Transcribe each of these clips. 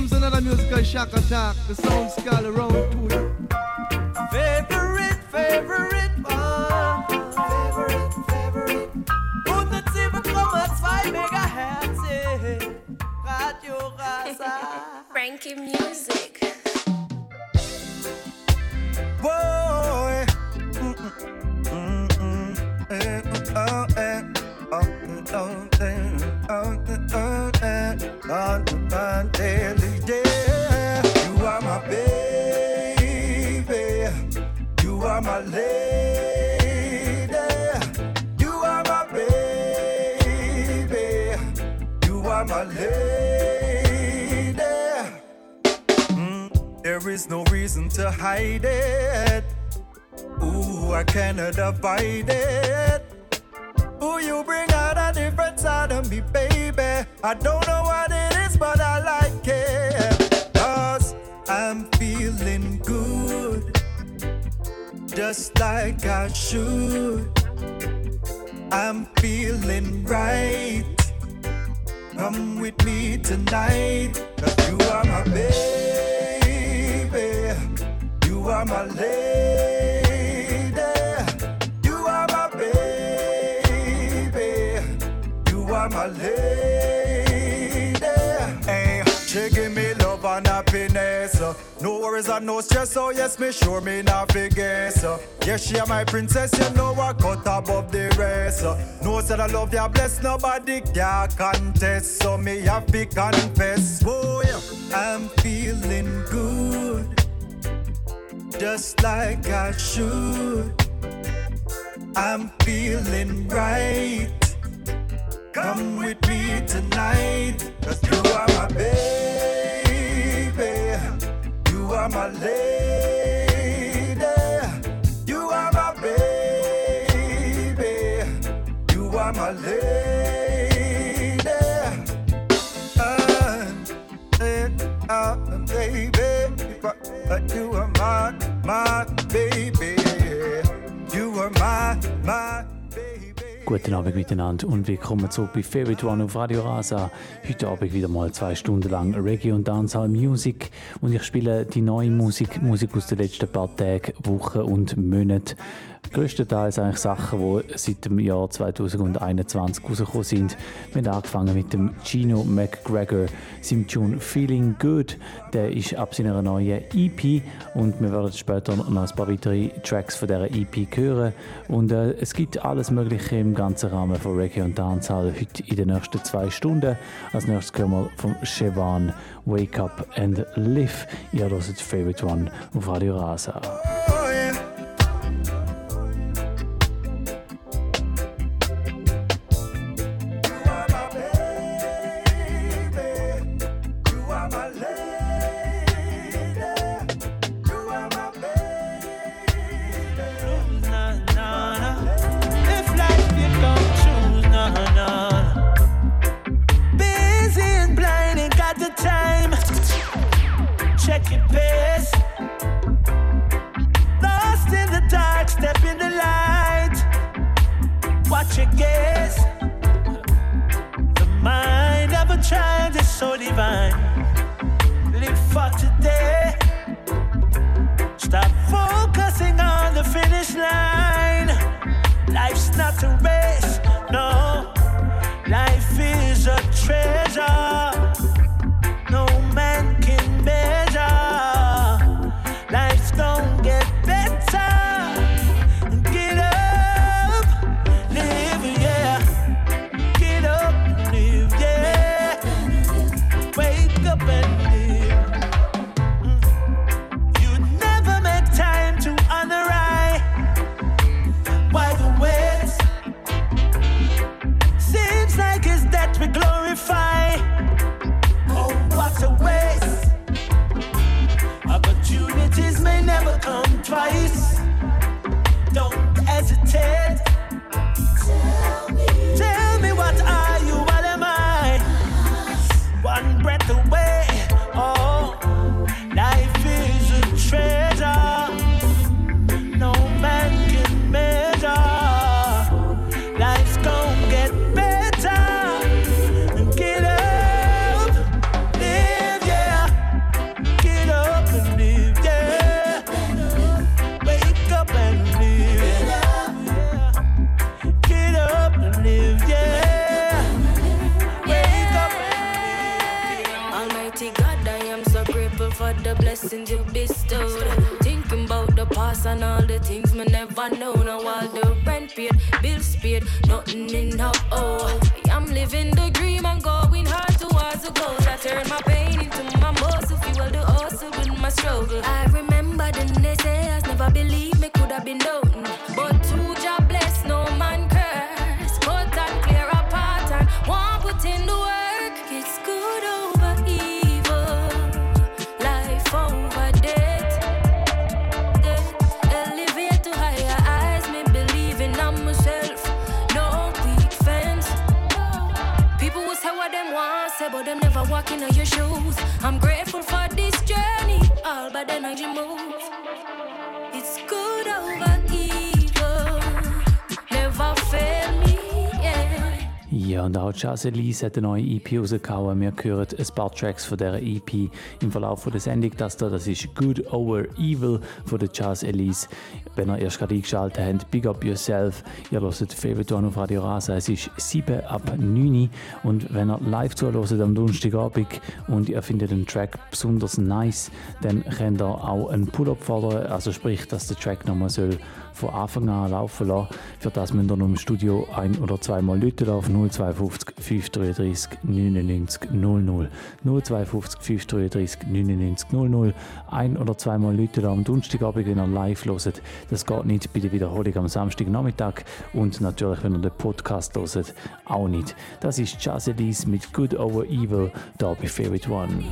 comes another musical shock attack. The sound skull around to you. Favorite, favorite no reason to hide it. Ooh, I cannot abide it. Ooh, you bring out a different side of me, baby. I don't know what it is, but I like it. Cause I'm feeling good. Just like I should. I'm feeling right. Come with me tonight. Cause you are my baby. You are my lady. You are my baby. You are my lady. Hey, me love and happiness. uh. No worries and no stress. So yes, me sure me not forget. uh. Yes, she are my princess. You know I cut above the rest. uh. No said I love ya, bless nobody can contest. So me have to confess. Oh yeah, I'm feeling good just like I should. I'm feeling right. Come with me tonight, cause you are my baby. You are my lady. You are my baby. You are my lady. And, uh, baby, but you are my, my baby. You are my, my. Guten Abend miteinander und willkommen zurück bei Favorite One auf Radio Rasa. Heute Abend wieder mal zwei Stunden lang Reggae und Dancehall Music und ich spiele die neue Musik, Musik aus den letzten paar Tagen, Wochen und Monaten. Größtenteils eigentlich Sachen, die seit dem Jahr 2021 rausgekommen sind. Wir haben angefangen mit dem Gino McGregor, seinem Tune Feeling Good. Der ist ab seiner neuen EP und wir werden später noch ein paar weitere Tracks von dieser EP hören. Und äh, es gibt alles Mögliche im ganzen Rahmen von Reggae und Dancehall heute in den nächsten zwei Stunden. Als nächstes hören wir von Siobhan Wake Up and Live. Ihr hört Favorite One auf Radio Rasa. Also Elise hat eine neue EP rausgehauen. Wir hören ein paar Tracks von dieser EP im Verlauf von der Sendung. Das hier, das ist Good Over Evil von der Charles Elise. Wenn ihr erst gerade eingeschaltet habt, Big Up Yourself. Ihr hört Favorite One auf Radio Rasa. Es ist 7 ab 9 und wenn ihr live zuhört am Donnerstagabend und ihr findet den Track besonders nice, dann könnt ihr auch einen Pull-Up fordern. Also sprich, dass der Track nochmal soll von Anfang an laufen lassen. Für das müsst ihr noch im Studio ein- oder zweimal Leute auf 052 533 99 00. 052 533 99 00. Ein oder zweimal Leute da am Donnerstagabend, wenn ihr live loset. Das geht nicht bei der Wiederholung am Samstagnachmittag und natürlich, wenn ihr den Podcast loset, auch nicht. Das ist Chazelis mit Good Over Evil, da bei Favorite One.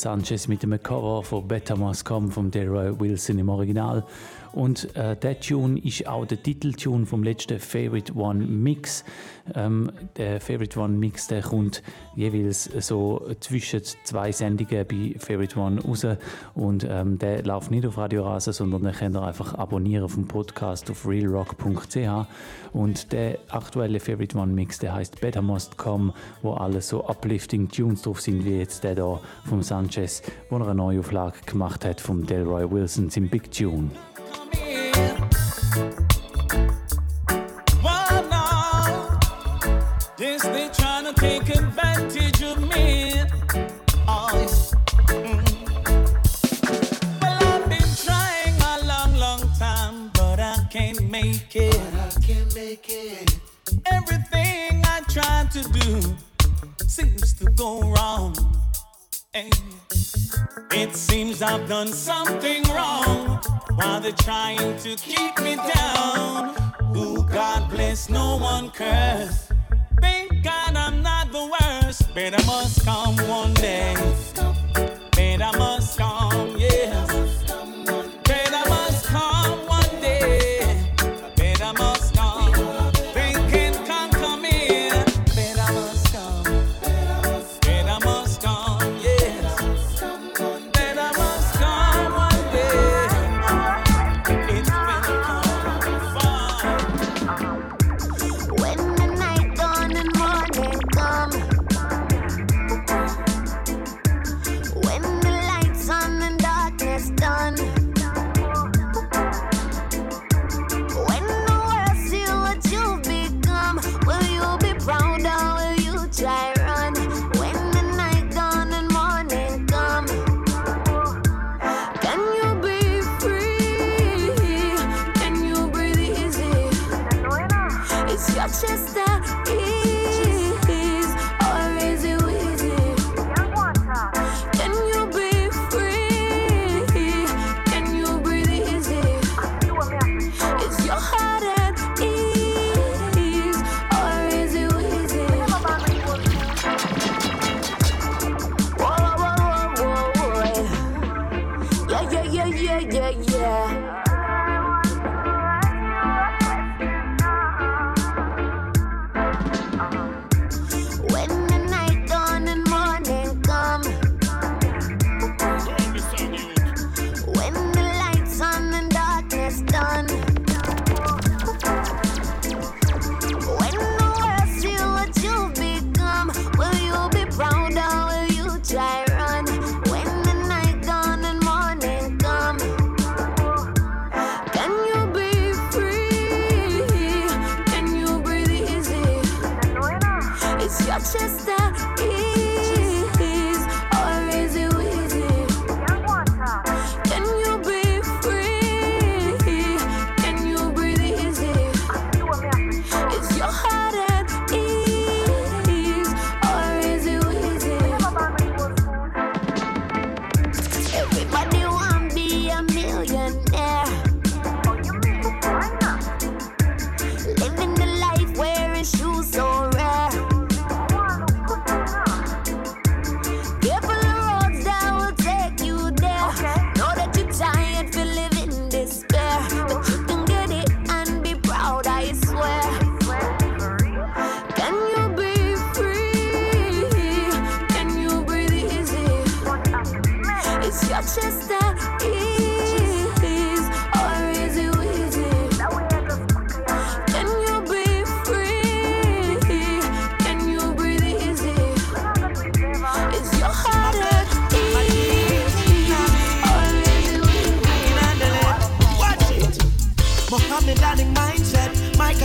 Sanchez mit dem Cover von Better Must Come von Delroy Wilson im Original. Und äh, der Tune ist auch der Titeltune vom letzten Favorite One Mix. Ähm, der Favorite One Mix der kommt jeweils so zwischen zwei Sendungen bei Favorite One raus. Und ähm, der läuft nicht auf Radio Rasa, sondern den könnt ihr einfach abonnieren vom Podcast auf realrock.ch. Und der aktuelle Favorite One Mix, der heißt Better Must Come, wo alle so uplifting Tunes drauf sind, wie jetzt der da vom Sanchez, wo er eine Neuauflage gemacht hat vom Delroy Wilson im Big Tune. Done something wrong while they're trying to keep me down. Ooh, God bless, no one curse. Thank God I'm not the worst. Better must come one day. Better must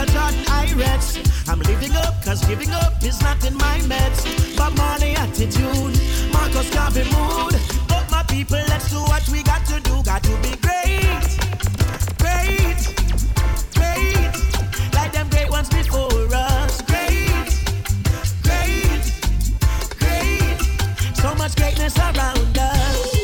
Michael Jordan, I rest. I'm living up, cause giving up is not in my meds. Bob money attitude, Marcus Garvey mood. But my people, let's do what we got to do. Got to be great, great, great. Like them great ones before us. Great, great, great. So much greatness around us.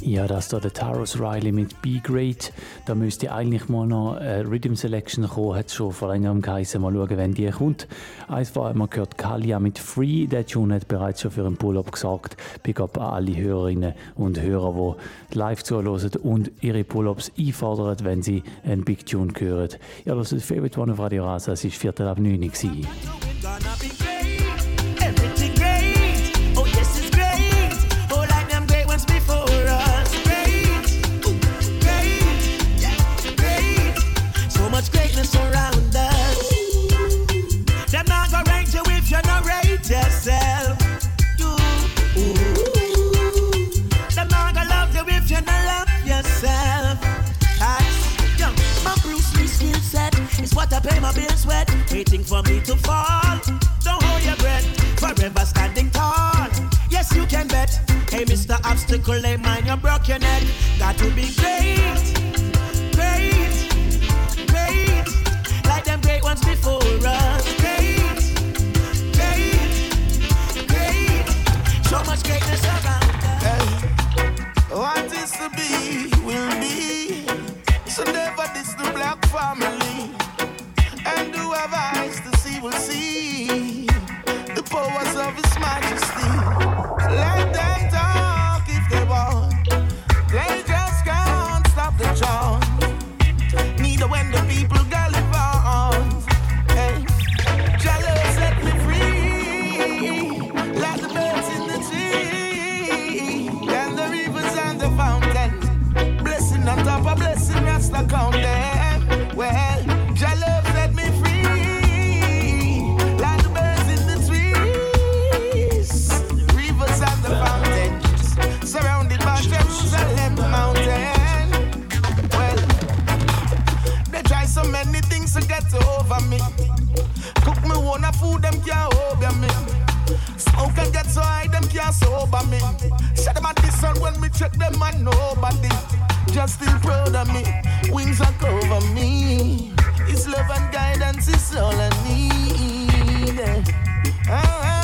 Ja, das da der Tarrus Riley mit Be Great. Da müsste eigentlich mal noch eine Rhythm Selection kommen. Hat schon vor längerem geheißen. Mal schauen, wenn die kommt. Eins war immer gehört Kalia mit Free. Der Tune hat bereits schon für einen Pull-Up gesagt. Big up an alle Hörerinnen und Hörer, die live zuhören und ihre Pull-Ups einfordern, wenn sie einen Big Tune hören. Ja, das ist Favorite One auf Radio Rasa. Es war Viertel ab 9 Uhr. Waiting for me to fall. Don't hold your breath, forever standing tall. Yes, you can bet. Hey, Mr. Obstacle, hey, mind you broke your neck. Got to be great, great, great. Like them great ones before us. Great, great, great. So much greatness around what is to be will be. So never diss the black family have eyes to see will see the powers of His Majesty. Can't sober me. Shut them at this sun when me check them and nobody. Just still proud of me. Wings are cover me. His love and guidance is all I need. Oh,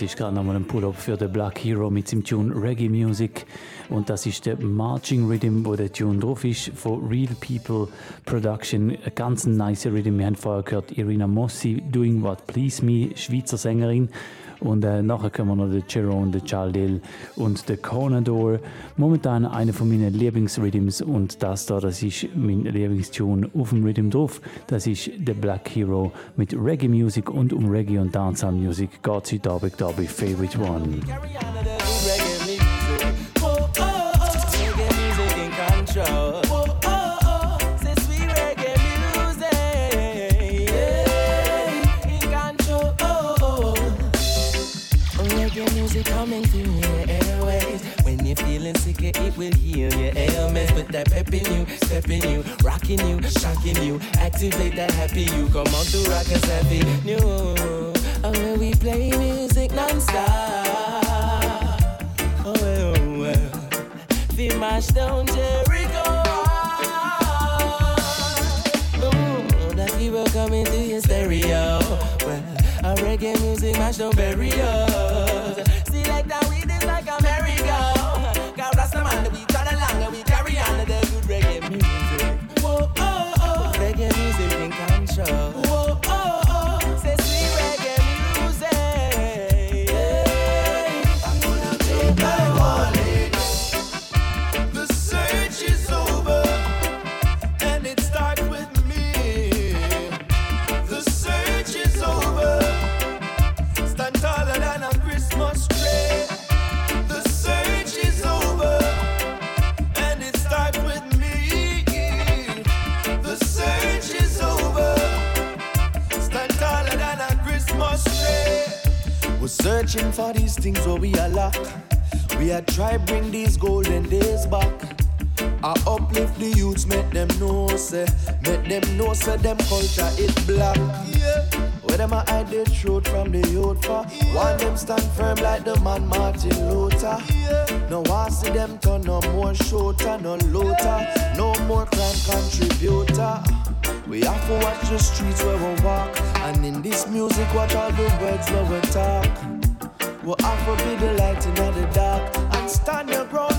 das ist gerade nochmal ein Pull-up für den Black Hero mit dem Tune Reggae Music. Und das ist der Marching Rhythm, wo der Tune drauf ist, von Real People Production. Ein ganz nice Rhythm. Wir haben vorher gehört Irina Mossi, Doing What Please Me, Schweizer Sängerin. Und äh, nachher kommen noch der Jerome, der Chaldil und der Conador. Momentan einer von meinen Lieblingsrhythms und das da, das ist mein Lieblingstune auf dem Rhythm drauf. Das ist The Black Hero mit Reggae Music und um Reggae und Dancehall Music es heute Abend da bei Favorite One. It coming through your airways. When you're feeling sick, it will heal your ailments. Put that pep in you, step you, rocking you, shocking you. Activate that happy you. Come on to rock us happy new. Oh, when we play music non-stop. Oh, well, well. The mash down Jericho. Ooh, that hero coming through your stereo. Well, our reggae music down burials. Did searching for these things where we are locked. We had tried bring these golden days back. I uplift the youths, make them know, say, make them know, say them culture is black. Yeah. Where them I hide the truth from the youth for? Yeah. One them stand firm like the man Martin Luther. Yeah. No one see them turn no more shooter, no looter, no more crime contributor. We have to watch the streets where we walk, and in this music, watch all the words where we talk. We'll offer be the light in the dark and stand your ground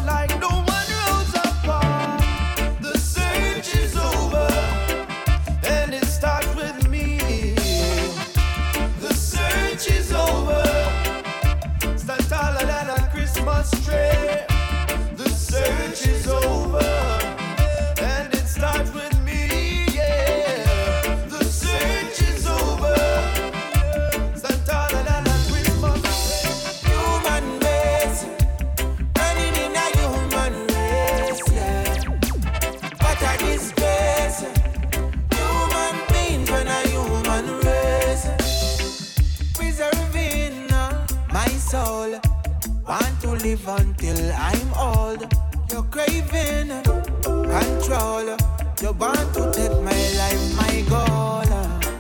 craving control. You want to take my life, my goal.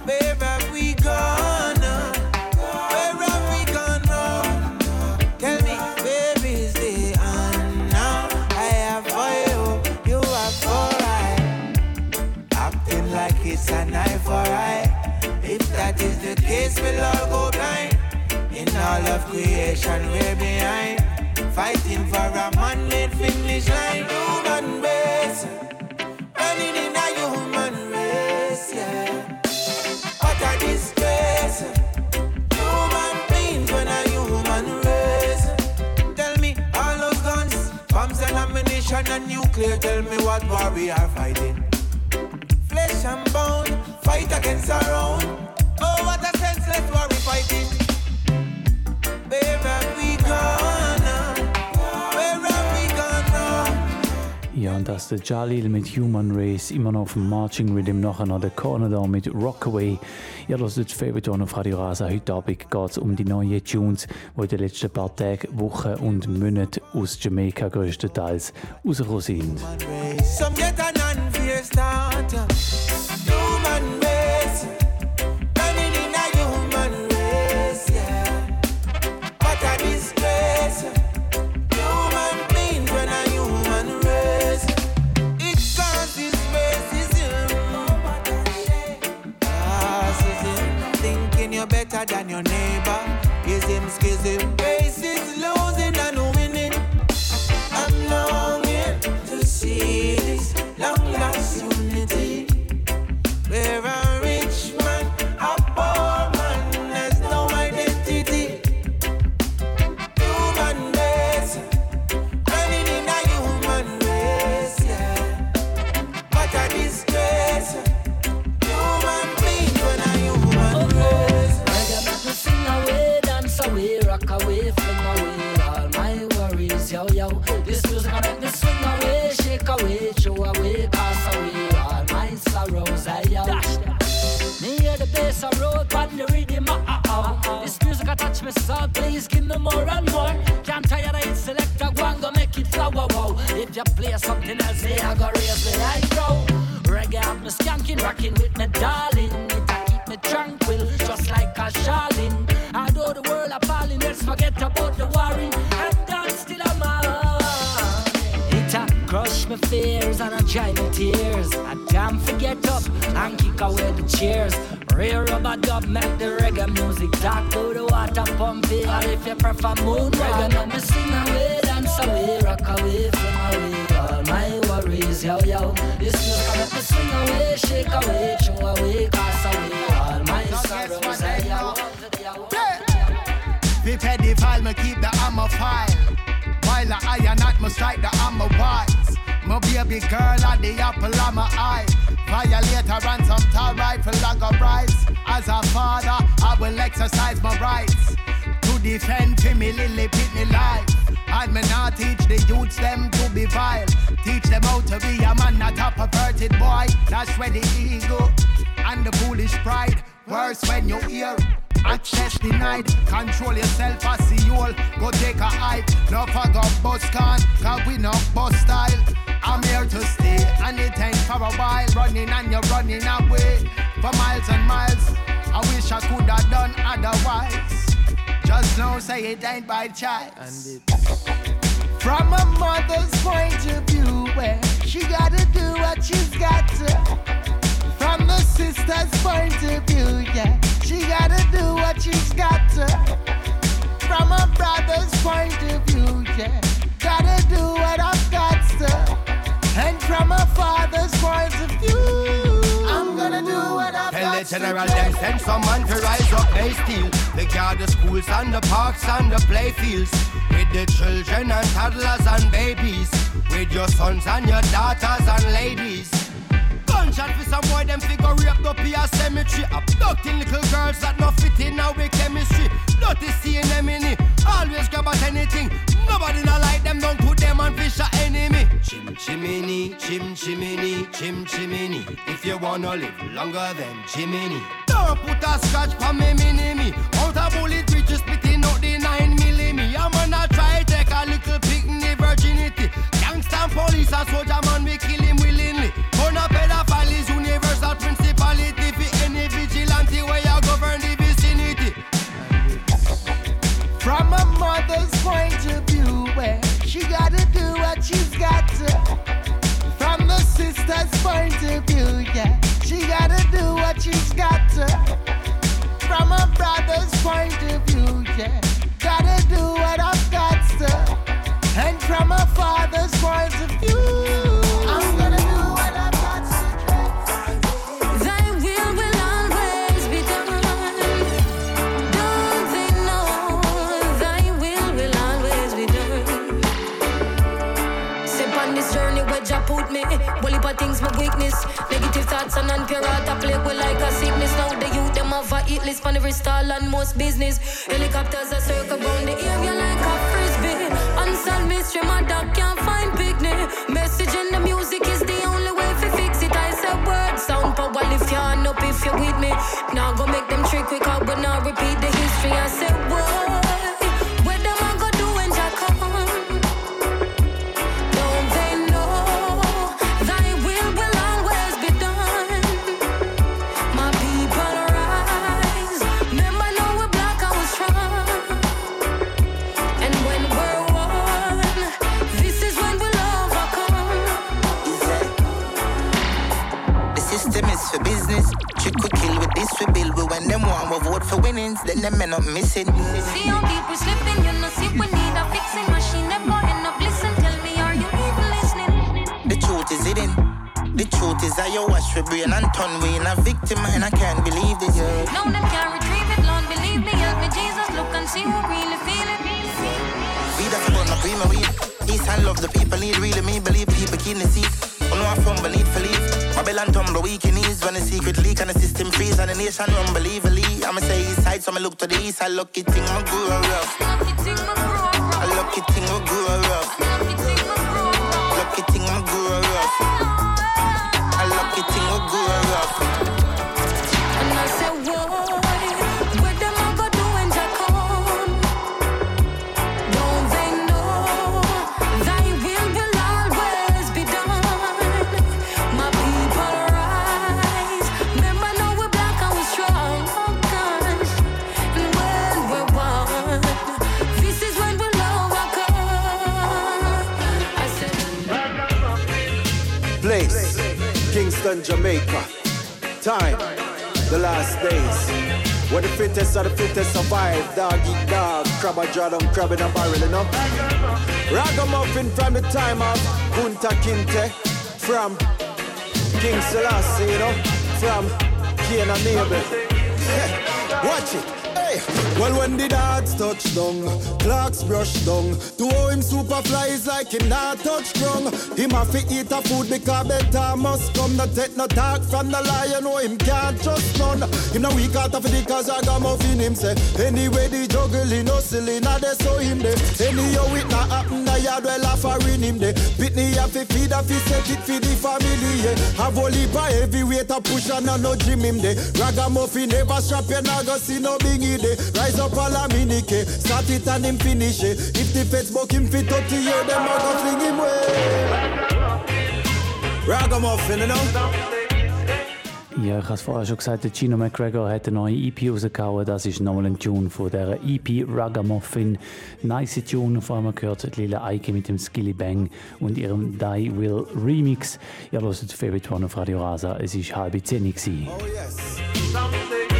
Where have we gone? Where have we gone? wrong? Tell me, baby, is the now? I have for you, you have for I. Acting like it's an eye for eye. If that is the case, we'll all go blind. In all of creation, we're behind. What war we are fighting. Flesh and bone, fight against our own. Oh, what a senseless war we fighting. Das ist der Jalil mit Human Race, immer noch auf dem Marching Rhythm, nachher noch der Canada mit Rockaway. Ja, das ist Favorite auf Radio Rasa. Heute Abend geht es um die neuen Tunes, die in den letzten paar Tagen, Wochen und Monaten aus Jamaika größtenteils rausgekommen sind. better than your neighbor. Is him schism, bases losing and winning. I'm longing to see this long lost unity. Where I touch me so please give me more and more. Can't tire it, select a one, go make it flower, wow. If you play something else, they I go raise me eyebrow. Reggae have me skanking, rocking with me darling. It keep me tranquil, just like a Charlene. Although the world appalling, let's forget about the worry and dance still a man. It a crush my fears and a dry my tears. I can't forget up and kick away the cheers. Real rubber dub make the reggae music talk to the water pumping. Or if you prefer moon reggae, let me sing away, dance away, rock away, from away all my worries, yo yo. This music make me swing away, shake away, throw away, cast away all my sorrows, hey, yo. We pedophile, me keep the hammer file. While the iron not me strike the hammer wise. My baby girl at the apple of my eye. Violator and some tall rifle like a rise. As a father, I will exercise my rights to defend me lily pitney life. And me not teach the youths them to be vile. Teach them how to be a man, not a perverted boy. That's where the ego and the foolish pride. Worse when you hear access denied. Control yourself as you all. Go take a hike. No fuck up bus can, cause we no bus style. I'm here to stay, and it ain't for a while. Running and you're running away for miles and miles. I wish I could have done otherwise. Just know, say it ain't by choice. From a mother's point of view, where she gotta do what she's got to. The sister's point of view, yeah, she gotta do what she's got to. From a brother's point of view, yeah, gotta do what I've got to. And from a father's point of view, I'm gonna do what I've Tell the got general to. them send some man to rise up, they steal. They guard the schools and the parks and the playfields. With the children and toddlers and babies. With your sons and your daughters and ladies. Gunshot for some boy, them figure raped up here cemetery. Abducting little girls that not fit in our chemistry. Dirty seeing them in it. Always grab at anything. Nobody not like them, don't put them on fish or enemy. Chim chimney, chim chimney, chim chimney. If you wanna live longer than Jiminy. Don't put a scratch for me, mini me. Out a bullet, we just splitting out the 9 milli. I'm gonna try to take a little picnic virginity. Gangsta police and soldier man, we kill him willingly. Gun a mother's point of view, where she gotta do what she's got to. From the sister's point of view, yeah, she gotta do what she's got to. From a brother's point of view, yeah, gotta do what I've got to. And from a father's and non-pure heart I play with like a sickness. Now the youth them have a hit list on every stall and most business. Helicopters are circle round the area like a frisbee. Unsolved mystery, my dog can't find picnic. Message in the music is the only way to fix it. I said word sound power lift your hand up if you're with me. Now go make them for winnings, then them men up missing. See how people slipping, you know, see we need a fixing machine. Never end up listen. Tell me, are you even listening? The truth is hidden. The truth is that you wash for brain and turn we in a victim and I can't believe this. Yeah. No, them can't retrieve it. Lord, believe me, help me, Jesus. Look and see who really feel it. We that's about my prima weed. East and love the people need really me believe people keen the seat. Oh no, I fumble need for leave. Babylon tumble weak in ease when the secret leak and the system freeze and the nation unbelievably. I'ma say east side, so I'ma look to the east. I lucky thing my grew rough. Lucky thing, my grow up. A lucky thing we grew rough. Jamaica. Time, the last days. Where the fittest of the fittest survive. Dog eat dog, crab a draw down, crab in a barrel, you know. Ragamuffin from the time of Kunta Kinte. From King Selassie, you know. From Cain and. Watch it. Well, when the dogs touch down, clocks brush down. To how him super flies like him not touch ground. Him have to eat a food because better must come. Not take no talk from the lion, no him can't trust none. Him no weak out of the cause I got muffin him say. Anyway, the juggling, no silly, now they saw him there. Anyhow, it not happen, the yard well offering him there. Pitney have to feed, have to set it for the family, yeah. Have only by heavy weight a push and no gym him there. Ragamuffin never strap, you not go see no bingy there. Rise up all a minike, start it and him finish it. If the feds him fit 30 year, them a go fling him way. Ragamuffin, you know? Ja, ich habe es vorher schon gesagt, der Gino McGregor hat eine neue EP rausgehauen. Das ist nochmal ein Tune von der EP Ragamuffin. Nice Tune, vor allem gehört Lila Eike mit dem Skilly Bang und ihrem Die Will Remix. Ihr hört Favorite One auf Radio Rasa. Es war halb zehn. Oh yes.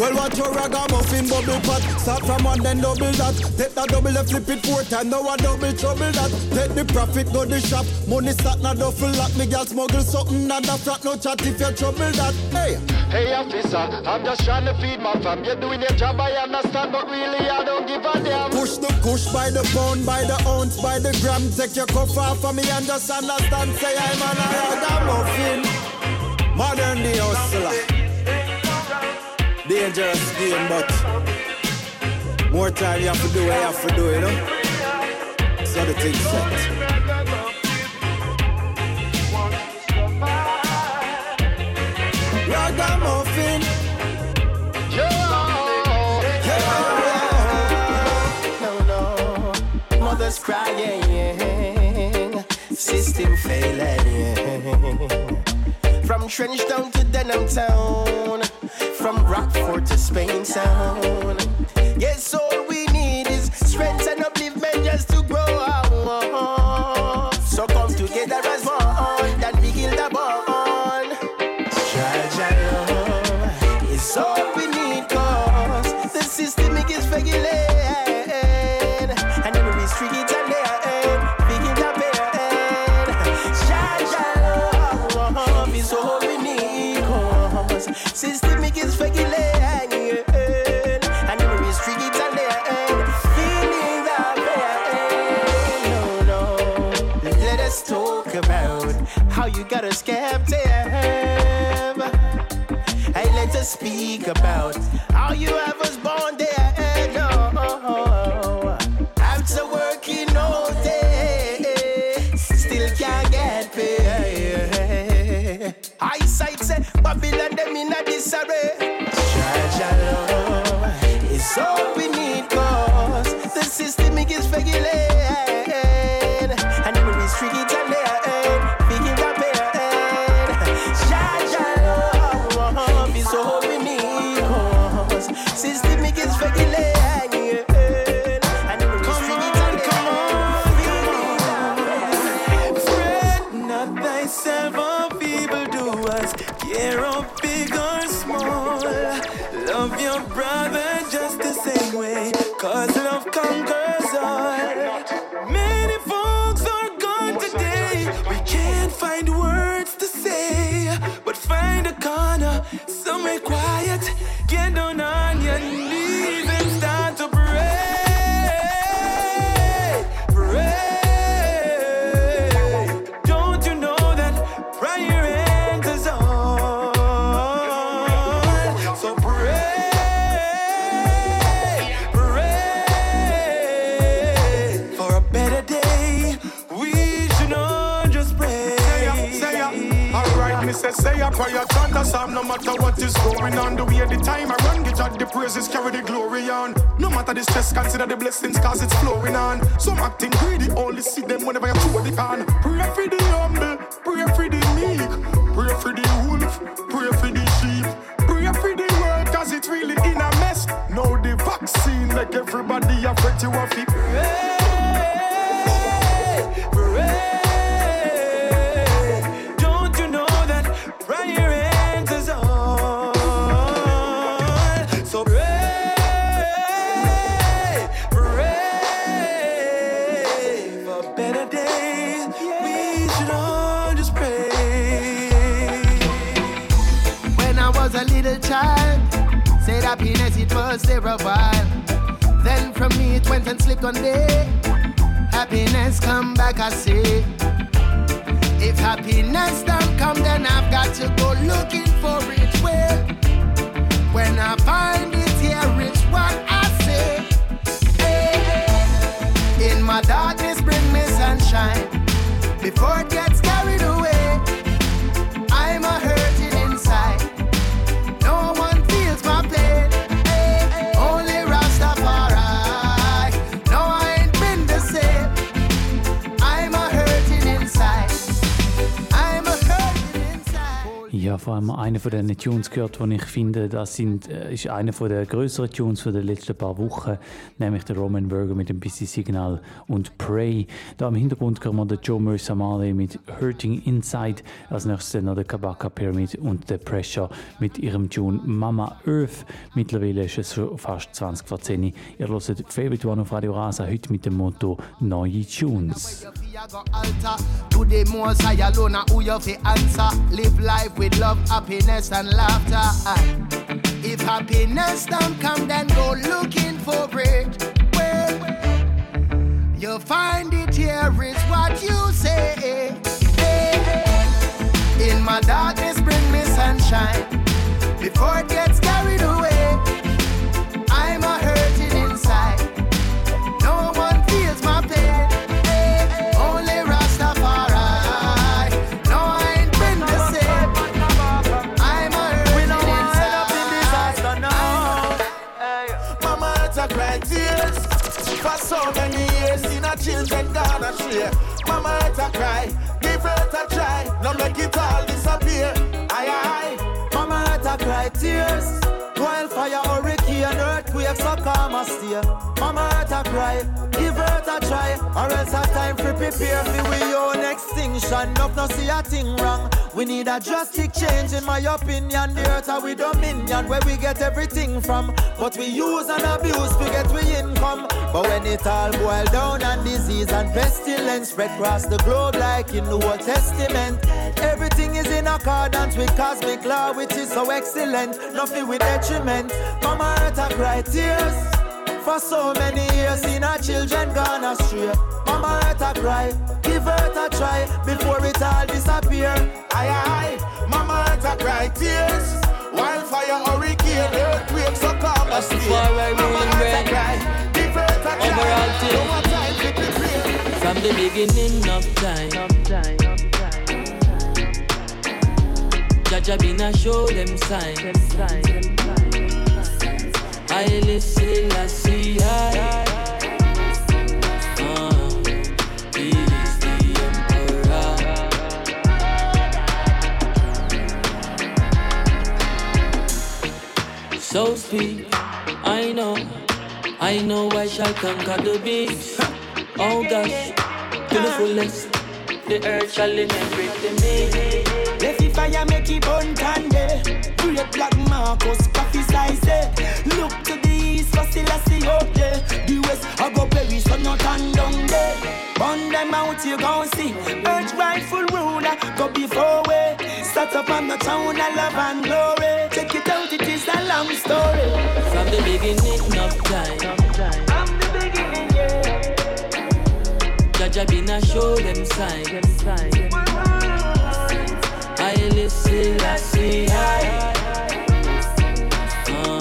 Well, what your ragamuffin bubble pot? Start from one, then double that. Take that double and flip it four times. Now a double trouble that. Take the profit, go the shop. Money start na duffel lock. Me girl smuggle something and the frat no chat if you trouble that. Hey. Hey officer, I'm just trying to feed my fam. You're doing your job, I understand, but really I don't give a damn. Push the push by the pound, by the ounce, by the gram. Take your cuff off of me and just understand. Say I'm an ragamuffin. Modern day hustler. Dangerous game, but more time you have to do what you have to do, you know? So the thing set. Ragamuffin. Mothers crying, system failing. From Trench down to Denham Town Spain Town. Matthew Tunes gehört, die ich finde, das sind, äh, ist einer der größeren Tunes den letzten paar Wochen, nämlich der Roman Burger mit dem Busy Signal und Pray. Da im Hintergrund wir den Joe Mersamale mit Hurting Inside, als nächstes noch der Kabaka Pyramid und der Pressure mit ihrem Tune Mama Earth. Mittlerweile ist es fast 20 vor 10 Uhr. Ihr hört Favorite One auf Radio Rasa, heute mit dem Motto Neue Tunes. live life with love happiness and laughter Aye. if happiness don't come then go looking for it. Well you'll find it here is what you say. In my darkness bring me sunshine. Before it gets carried tears. Wildfire, hurricane, earthquake, so calm a stay. Mama had to cry, give it a try. Or else a time for prepare for we own extinction. Enough no see a thing wrong. We need a drastic change, in my opinion. The earth are we dominion, where we get everything from. But we use and abuse to get we income. But when it all boil down and disease and pestilence spread across the globe like in the Old Testament, everything is in accordance with cosmic law, which is so excellent. Nothing with detriment. Mama earth a cry tears. For so many years, seen our children gone astray. Mama earth a cry, give earth a try before it all disappear. Aye aye, Mama earth a cry tears. Wildfire, hurricane, earthquake, so calm a stay. Mama ruling earth a cry, give earth a try. Overall. No more time to prepare. From the beginning of time, Jaja been a show them signs. I listen, I see, I. Uh, he is the emperor. So speak, I know, I know I shall conquer the beast. Oh gosh, to the fullest, the earth shall inherit me. Left it fire make it burn candy. Great black Marcus, coffee size eh. Look to the east, for still I see up there. The west, I go Paris, so not turn down there. Burn them out, you gon' see. Earth rightful ruler, go before way. Start up on the town, I love and glory. Check it out, it is a long story. From the beginning of Jaja been a show them signs. I listen, I see, I. Uh.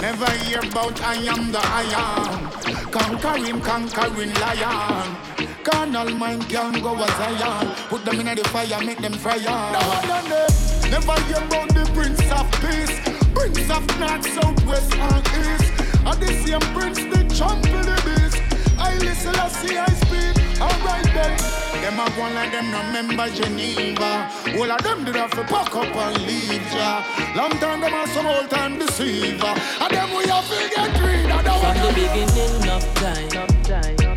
Never hear about I am the I am. Conquering, conquering lion. Carnal mind can go as I am. Put them in the fire, make them fire. No, no, no. Never hear about the Prince of Peace. Prince of North, South, West, and East. And the same Prince, the champion of the beast. I listen, I see, I speak. Alright then. Them a go like them no member Geneva. All of them did have to pack up and leave ya. Long time them a some old time deceiver. And them we have to get rid of the From the beginning of time,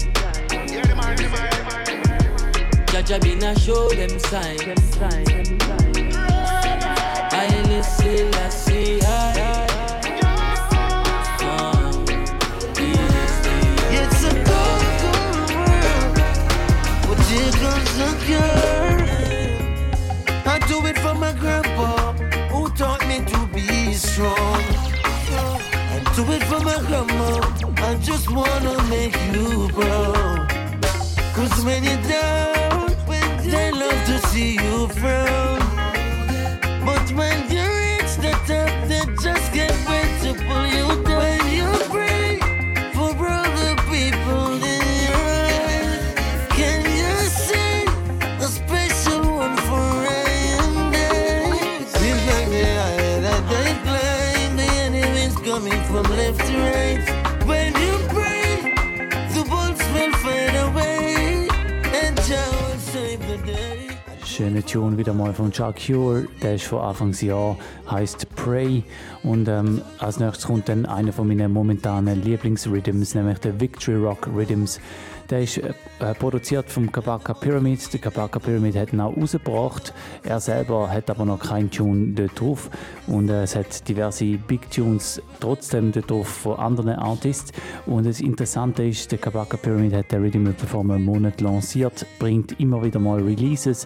job in a show them sign. Them sign. I listen, I see, I. I do it for my grandpa who taught me to be strong. I do it for my grandma. I just wanna make you grow. Cause when you're down, to see you frown. But when you reach the top, they just can't wait to pull you down. When you pray for other people in your life, can you see a special one for and I? Seems like the eye that they climb, the enemy's coming from left to right. Tune wieder mal von Chuck Cure, der ist von Anfangsjahr, heißt Pray. Und ähm, als nächstes kommt dann einer von meinen momentanen Lieblingsrhythms, nämlich der Victory Rock Rhythms. Der ist äh, äh, produziert vom Kabaka Pyramid. Der Kabaka Pyramid hat ihn auch rausgebracht. Er selber hat aber noch keinen Tune dort drauf. Und äh, es hat diverse Big Tunes trotzdem dort drauf von anderen Artists. Und das Interessante ist, der Kabaka Pyramid hat den Rhythm vor einem Monat lanciert, bringt immer wieder mal Releases.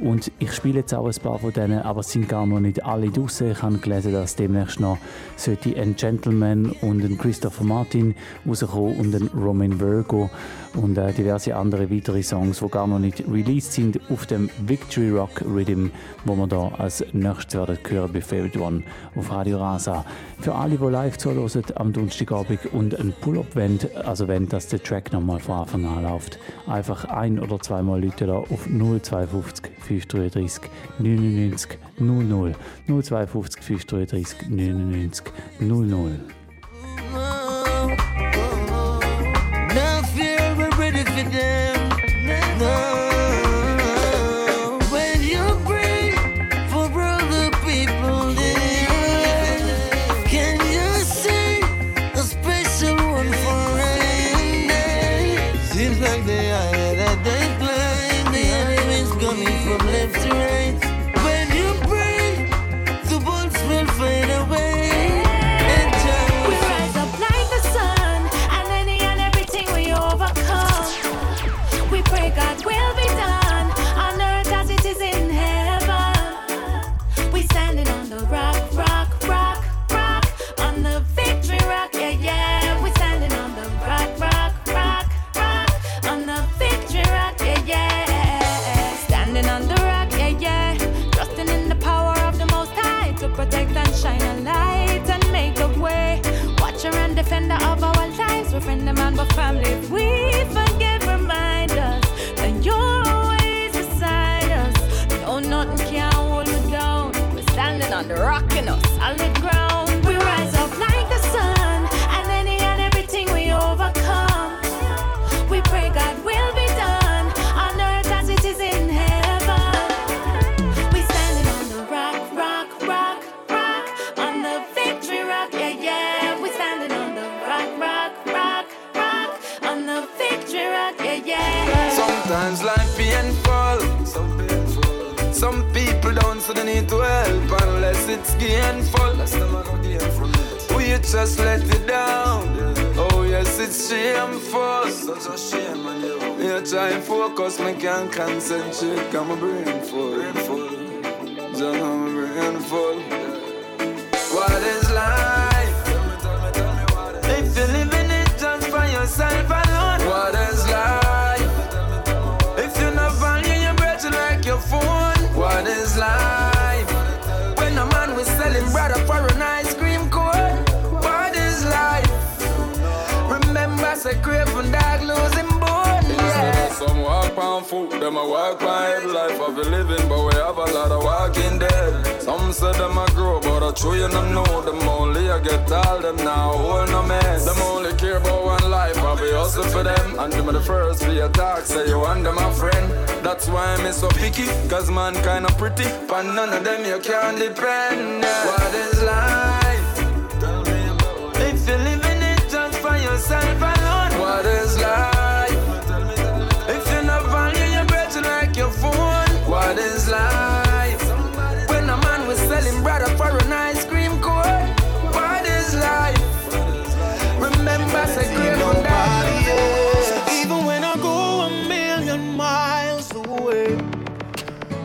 Und ich spiele jetzt auch ein paar von denen, aber es sind gar noch nicht alle draussen. Ich habe gelesen, dass demnächst noch sollte ein Gentleman und ein Christopher Martin rauskommen und ein Roman Virgo und äh, diverse andere weitere Songs, die gar noch nicht released sind auf dem Victory Rock Rhythm, wo wir da als nächstes werden hören bei Favorite One auf Radio Rasa. Für alle, die live zuhören am Donnerstagabend und ein Pull-Up wollen, also wenn das der Track nochmal von Anfang an läuft, einfach ein- oder zweimal Leute da auf 052 533 99 00 052 533 99 00 try and focus, me can't concentrate. Got my brain full. Just got my brain full. On them a walk head life of a living, but we have a lot of walking dead. Some say them a grow, but I true you don't know them only. I get all them now, hold no mess. Them only care about one life, I be hustle for them. And them the first for your talk, say you want them my friend. That's why I'm so picky, cause man kinda pretty. But none of them you can depend. What is life? If you're living it just for yourself was selling brother for an ice cream cone. What is life? Remember, say great on that. Even when I go a million miles away,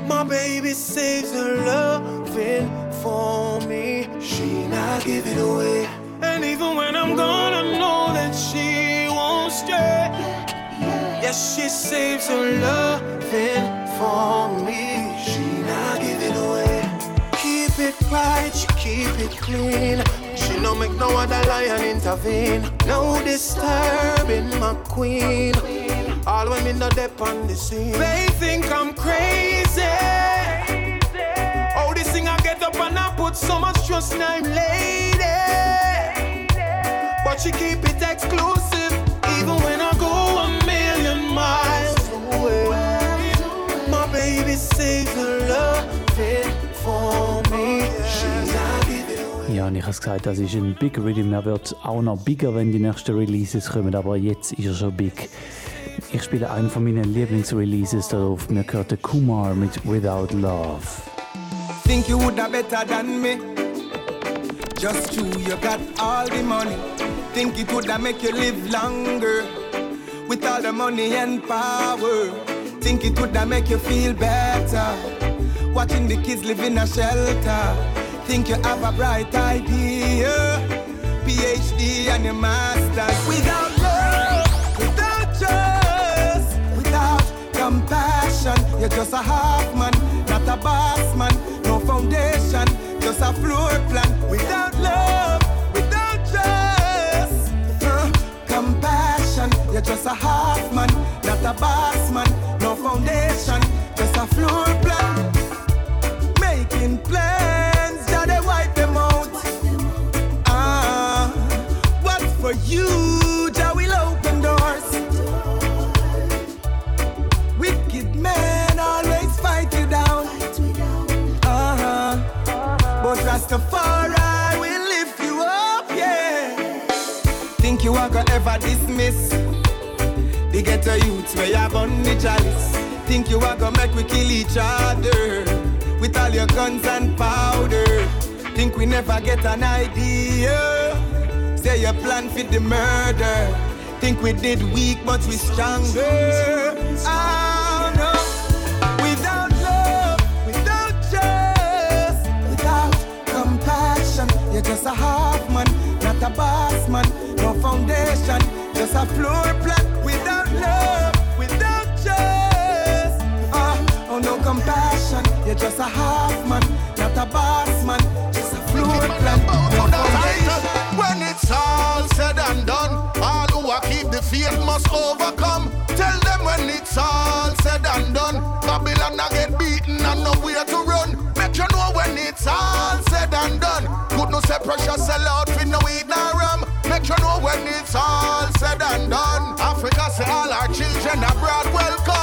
my baby saves her loving for me. She not giving away. And even when I'm gone, I know that she won't stray. Yes, she saves her loving for me. Quiet, she keep it clean. She no make no other lion intervene. No disturbing my queen. All women no dep on the scene. They think I'm crazy. Oh, this thing I get up and I put so much trust in I'm lady. But she keep it exclusive, even when I go a million miles away. My baby saves her love Ja, und ich habe gesagt, das ist ein Big Rhythm. Er wird auch noch bigger, wenn die nächsten Releases kommen, aber jetzt ist er schon big. Ich spiele einen von meinen Lieblingsreleases darauf. Mir gehört der Kumar mit Without Love. Think you woulda better than me. Just true, you got all the money. Think it woulda make you live longer. With all the money and power. Think it woulda make you feel better. Watching the kids live in a shelter. Think you have a bright idea. PhD and a master's. Without love, without trust, without compassion, you're just a half man, not a boss man. No foundation, just a floor plan. Without love, without trust, uh, compassion, you're just a half man, not a boss man. Ghetto youths where you have on the chalice. Think you are gonna make we kill each other with all your guns and powder. Think we never get an idea. Say your plan fit the murder. Think we did weak, but we stronger. Oh no. Without love, without trust, without compassion, you're just a half man, not a boss man. No foundation, just a floor plan. You're just a half man, not a boss man. Just a floor plan. When it's all said and done, all who are keep the faith must overcome. Tell them when it's all said and done, Babylon a get beaten and nowhere to run. Make you know when it's all said and done. Good no say pressure sell out for no weed nor rum. Make you know when it's all said and done. Africa say all our children abroad welcome.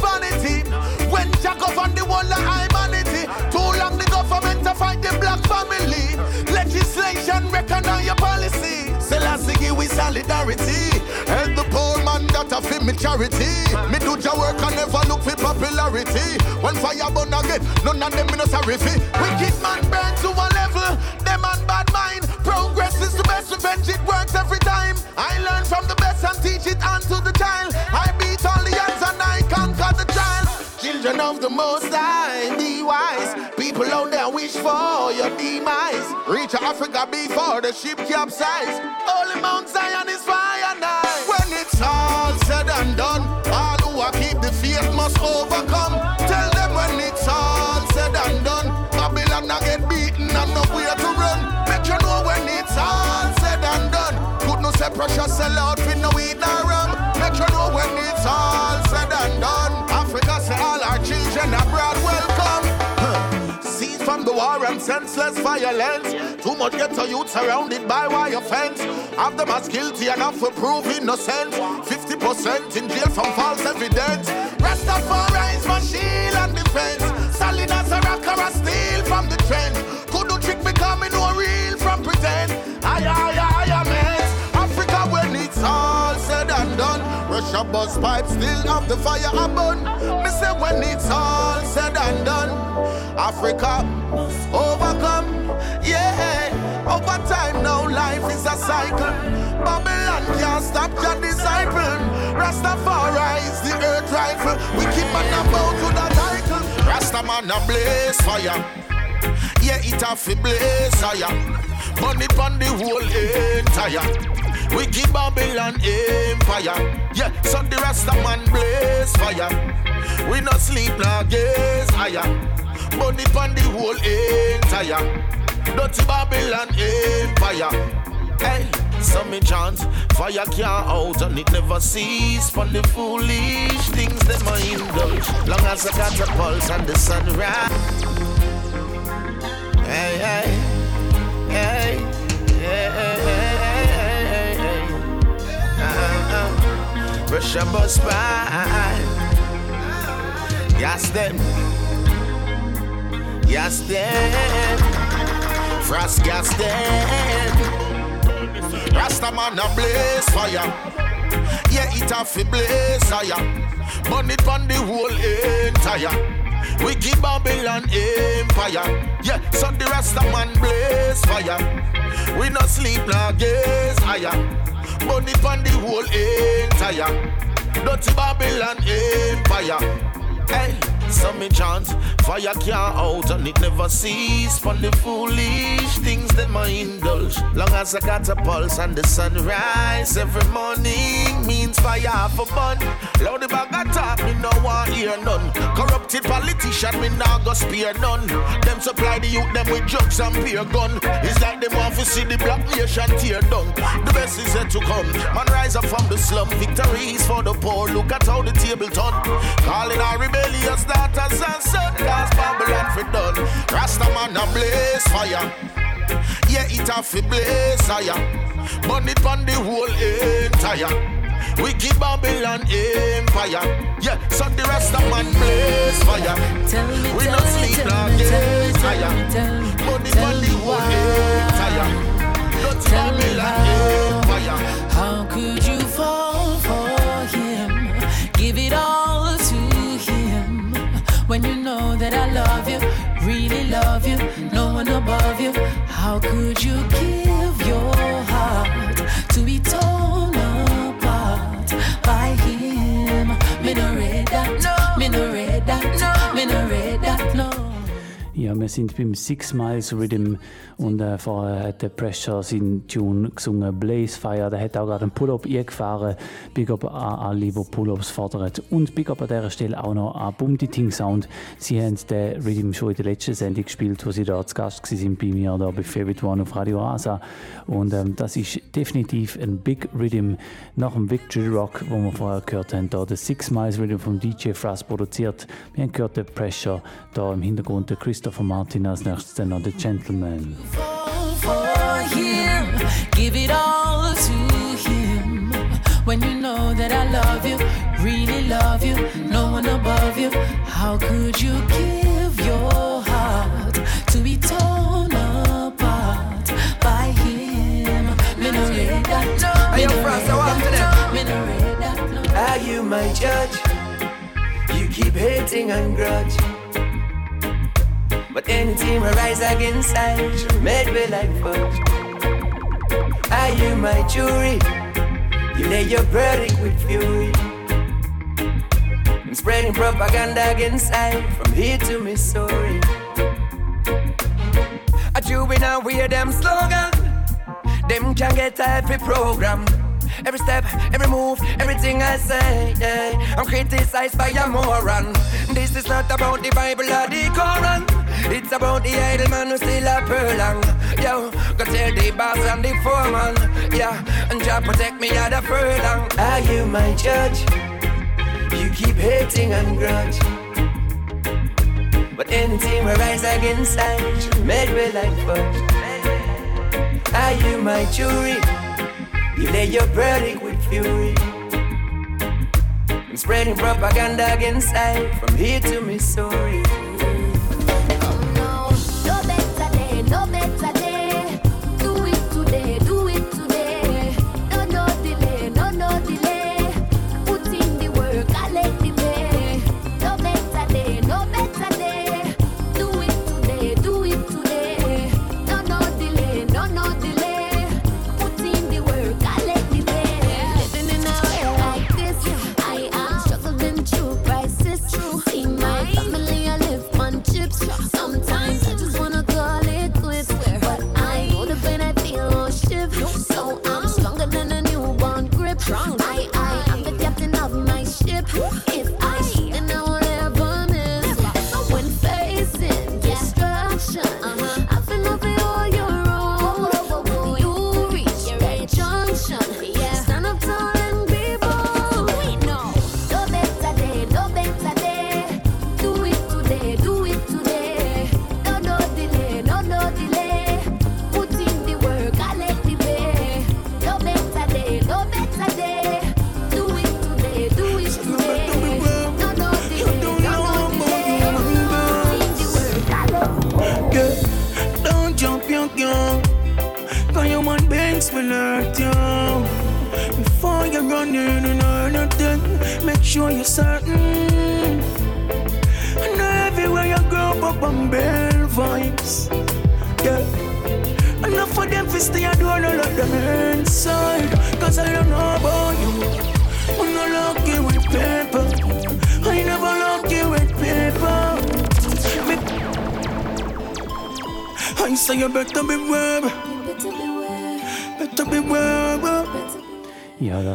Vanity. When Jack on the wall of humanity. Too long the government to fight the black family. Legislation recognize your policy. Selassie give we solidarity. Help the poor man that a feel me charity. Me do your work and never look for popularity. When fire burn again, none of them me no sorry fi. Wicked man burn to a level. Them man bad mind. Progress is the best revenge. It works every time. I learn from the best and teach it on to the child. Children of the Most High, be wise. People out there wish for your demise. Reach Africa before the ship capsize. Holy Mount Zion is fire now. When it's all said and done, all who are keep the faith must overcome. Tell them when it's all said and done, Babylon a get beaten and nowhere to run. Make you know when it's all said and done. Could no say pressure sell out for no weed nor rum. Make you know when it's all said and done. Abroad welcome. Huh. From the war and senseless violence. Too much ghetto youth surrounded by wire fence. Have them as guilty enough for prove innocent. 50% in jail from false evidence. rest Rastafari is my shield and defense. Solid as a rock or a steel from the trend. Could do trick becoming no real from pretend. Aye, aye, done. Russia pipe still have the fire a burn. Me say when it's all said and done. Africa must overcome. Yeah, over time now life is a cycle. Babylon can't stop your disciple. Rastafari is the earth rifle. We keep on about to the title. Rastaman a blaze fire. Yeah, it have to blaze higher. Burn it on the whole entire. Wicked Babylon Empire. Yeah, so the Rasta man blaze fire. We not sleep nor gaze higher. It on the whole entire. Dirty Babylon Empire. Hey, so me chant, fire can't out and it never cease. For the foolish things that my indulge. Long as I got a pulse and the sun rise. Hey, hey, hey, hey, Pressure bus. Yes, them. Yes, them. Frost gas them. Rasta man a blaze fire. Yeah, it have to blaze higher. Burn it on the whole entire. Wicked Babylon Empire. Yeah, so the Rasta man blaze fire. We not sleep nor gaze higher. It on the whole entire. Dirty Babylon Empire. Hey, so me chant, fire can't out and it never cease. For the foolish things that my indulge. Long as I got a pulse and the sunrise every morning means fire for fun. Loud the bag of talk, me no want hear none. Corrupted politician, me nah go spare none. Them supply the youth them with drugs and beer gun. It's like them want to see the black nation tear down. The best is yet to come. Man rise up from the slum, victories for the poor. Look at how the table turn. Calling our rebellious daughters and sons, cause Babylon for done. Rasta man a blaze fire. Yeah, it have to blaze higher. Burn it on the whole entire. Wicked Babylon Empire. Yeah, so the rest of man blaze fire. we not sleep gaze higher. Burn it on the whole entire. Dirty Babylon Empire. Above you. How could you wir sind beim Six Miles Rhythm und äh, vorher hat der Pressure seinen Tune gesungen, Blaze Fire. Der hat auch gerade einen Pull-Up eingefahren. Big Up an alle, die Pull-Ups fordern. Und Big Up an dieser Stelle auch noch an Bum Ting Sound. Sie haben den Rhythm schon in der letzten Sendung gespielt, wo sie da zu Gast waren bei mir, da bei Favorite One auf Radio Rasa. Und ähm, das ist definitiv ein Big Rhythm nach dem Victory Rock, wo wir vorher gehört haben. Da der Six Miles Rhythm vom DJ Frost produziert. Wir haben gehört, der Pressure, da im Hintergrund der Christopher Martin als nächstes dann noch der Gentleman. Give it all to him. When you know that I love you, really love you, no one above you. How could you give your heart to be torn apart by him? Me no read that. Hey, yo, Me no Frost, read I want to that, them. no. Me no read that, no. Are you my judge? You keep hating and grudge. But anything will rise against I, made me like fudge. Are you my jury? You lay your verdict with fury. I'm spreading propaganda against I, from here to Missouri. A juvenile wear them slogan. Them can get every program. Every step, every move, everything I say, yeah. I'm criticized by a moron. This is not about the Bible or the Quran. It's about the idle man who still a furlong. Yo, go tell the boss and the foreman. Yeah, and Jah protect me at the furlong. Are you my judge? You keep hating and grudge. But anything will rise against I, made me like fudge. Are ah, you my jury? You lay your verdict with fury. I'm spreading propaganda against I, from here to Missouri.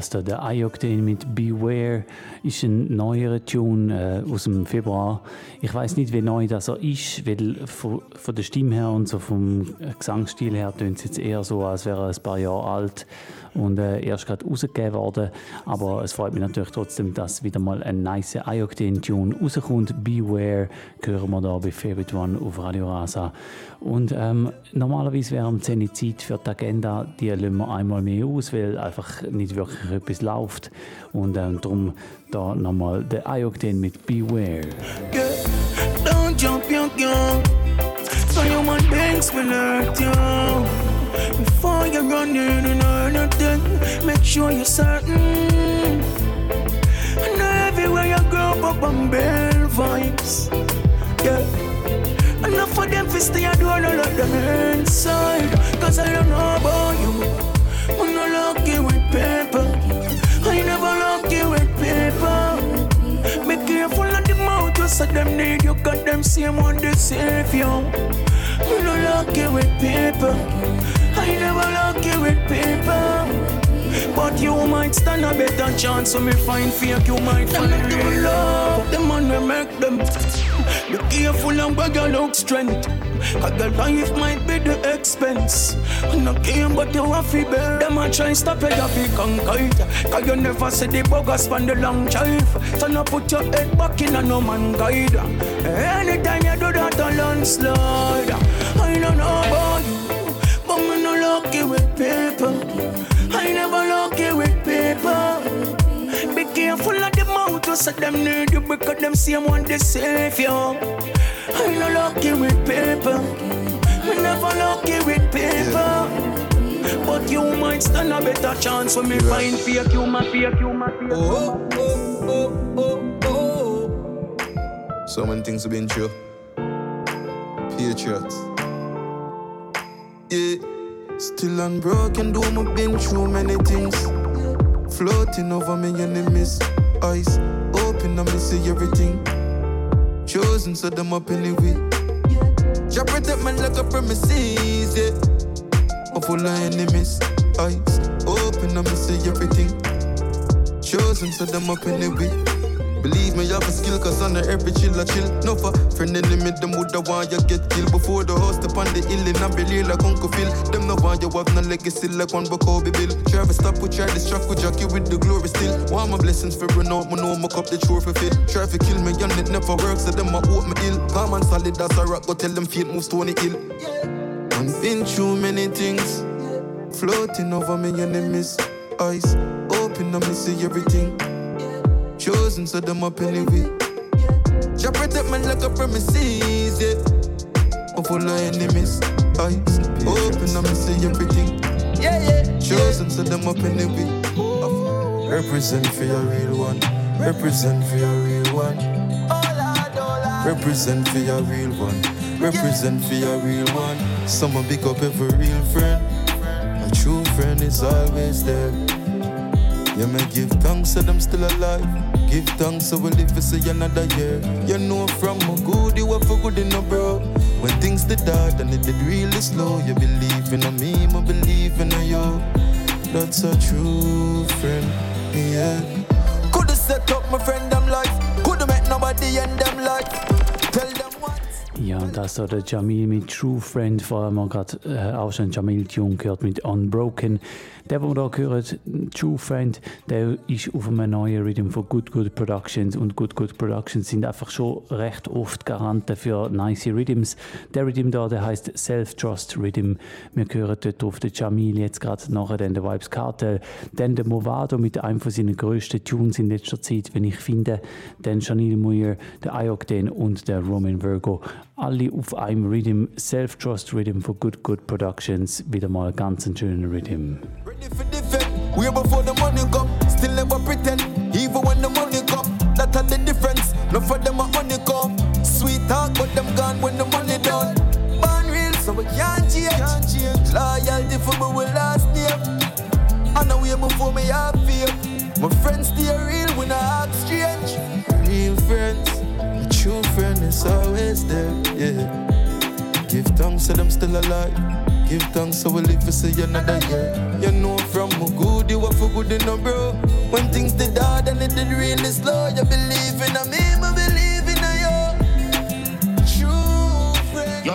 Da der Ayokden mit Beware ist ein neuerer Tune äh, aus dem Februar. Ich weiß nicht, wie neu das er ist, weil von, von der Stimme her und so vom Gesangsstil her tönt es jetzt eher so, als wäre er ein paar Jahre alt und äh, erst gerade rausgegeben worden. Aber es freut mich natürlich trotzdem, dass wieder mal ein nice Ayokden-Tune rauskommt. Beware hören wir da bei Favorite One auf Radio Rasa. Und ähm, normalerweise wäre am 10 Zeit für die Agenda, die lassen wir einmal mehr aus, weil einfach nicht wirklich etwas läuft. Und ähm, darum da nochmal der Ayokden mit Beware. Don't jump your gun. So human beings will hurt you. Before you run in and earn nothing, make sure you're certain. And everywhere you go, up on bell vibes. Yeah. Enough for them to stay do all of them inside. Cause I don't know about you. I'm not lucky with paper. I never lucky with paper. Be careful you said them need you, got them same one they save you. I'm not lucky with paper. I never lucky with paper. But you might stand a better chance, so me find fake, you might find real love. The man will make them. Be careful and where you look strength. Cause the life might be the expense. No game, but you have to bear. Them a try stop you, you have to conquer it. Cause you never see the buggers from the long drive. So now put your head back in a no man guide. Anytime you do that, a landslide. I don't know about you, but me no lucky with paper. I never lucky the mouth, them need you because them same one they save you. I no lucky with paper. Me never lucky with paper. But you might stand a better chance when me find fake you, my fake you, my fake Oh, oh, oh, oh, oh. So many things have been through. Patriots. Yeah. Still unbroken, though I've been through many things. Floating over my enemies. Eyes open, I see everything. Chosen, so them up anyway. Jah protect me like a premises, yeah. I'm full of enemies. Eyes open, I see everything. Chosen, so them up anyway. Believe me, you have a skill, cause on the every chill, I chill. No for friend enemy, them woulda want you get killed. Before the host upon the hill, and I believe like Uncle Phil. Them no want you have no legacy like one Kobe Bill. To stop with try distract with Jackie with the glory still. Want my blessings for run out, me know my cup the for fit. Try to kill me, and it never works, so them I hope me ill. Calm and solid as a rock, go tell them feet move stony hill. I've been through many things, floating over my enemies. Eyes open, I see everything. Chosen, so them up anyway. Jah protect me like a premises, yeah. I'm full of enemies. Eyes open, up I see everything. Yeah, yeah. Chosen, so them up anyway. Represent for your real one. Represent for your real one. Represent for your real one. Represent for your real one. Someone pick up every real friend. A true friend is always there. You may give thanks so them still alive. Give thanks so we live to see another year. You know from a good you are for good a bro. When things did hard and it did really slow, you believe in a me, I believe in a you. That's a true friend, yeah. Coulda set up my friend them life. Coulda met nobody end them life. Ja, und das war der Jamil mit True Friend. Vorher haben wir gerade äh, auch schon Jamil Tune gehört mit Unbroken. Der, den wir hier hören, True Friend, der ist auf einem neuen Rhythm von Good Good Productions. Und Good Good Productions sind einfach schon recht oft Garanten für nice Rhythms. Der Rhythm da, der heißt Self-Trust Rhythm. Wir hören dort auf den Jamil jetzt gerade nachher, dann der Vibes Cartel, dann der Movado mit einem von seinen grössten Tunes in letzter Zeit, wenn ich finde, dann Janil Muir, der Ayokden und der Roman Virgo Alle auf einem Rhythm, Self-Trust Rhythm for Good Good Productions. Wieder mal ganz ein schöner Rhythm. Ready for defend, way before the money come. Is always there. Yeah. Give thanks to them still alive. Give thanks so we live to see another year. You know from my good, you were for good enough, bro. When things did hard and it did really slow, you believe in me, I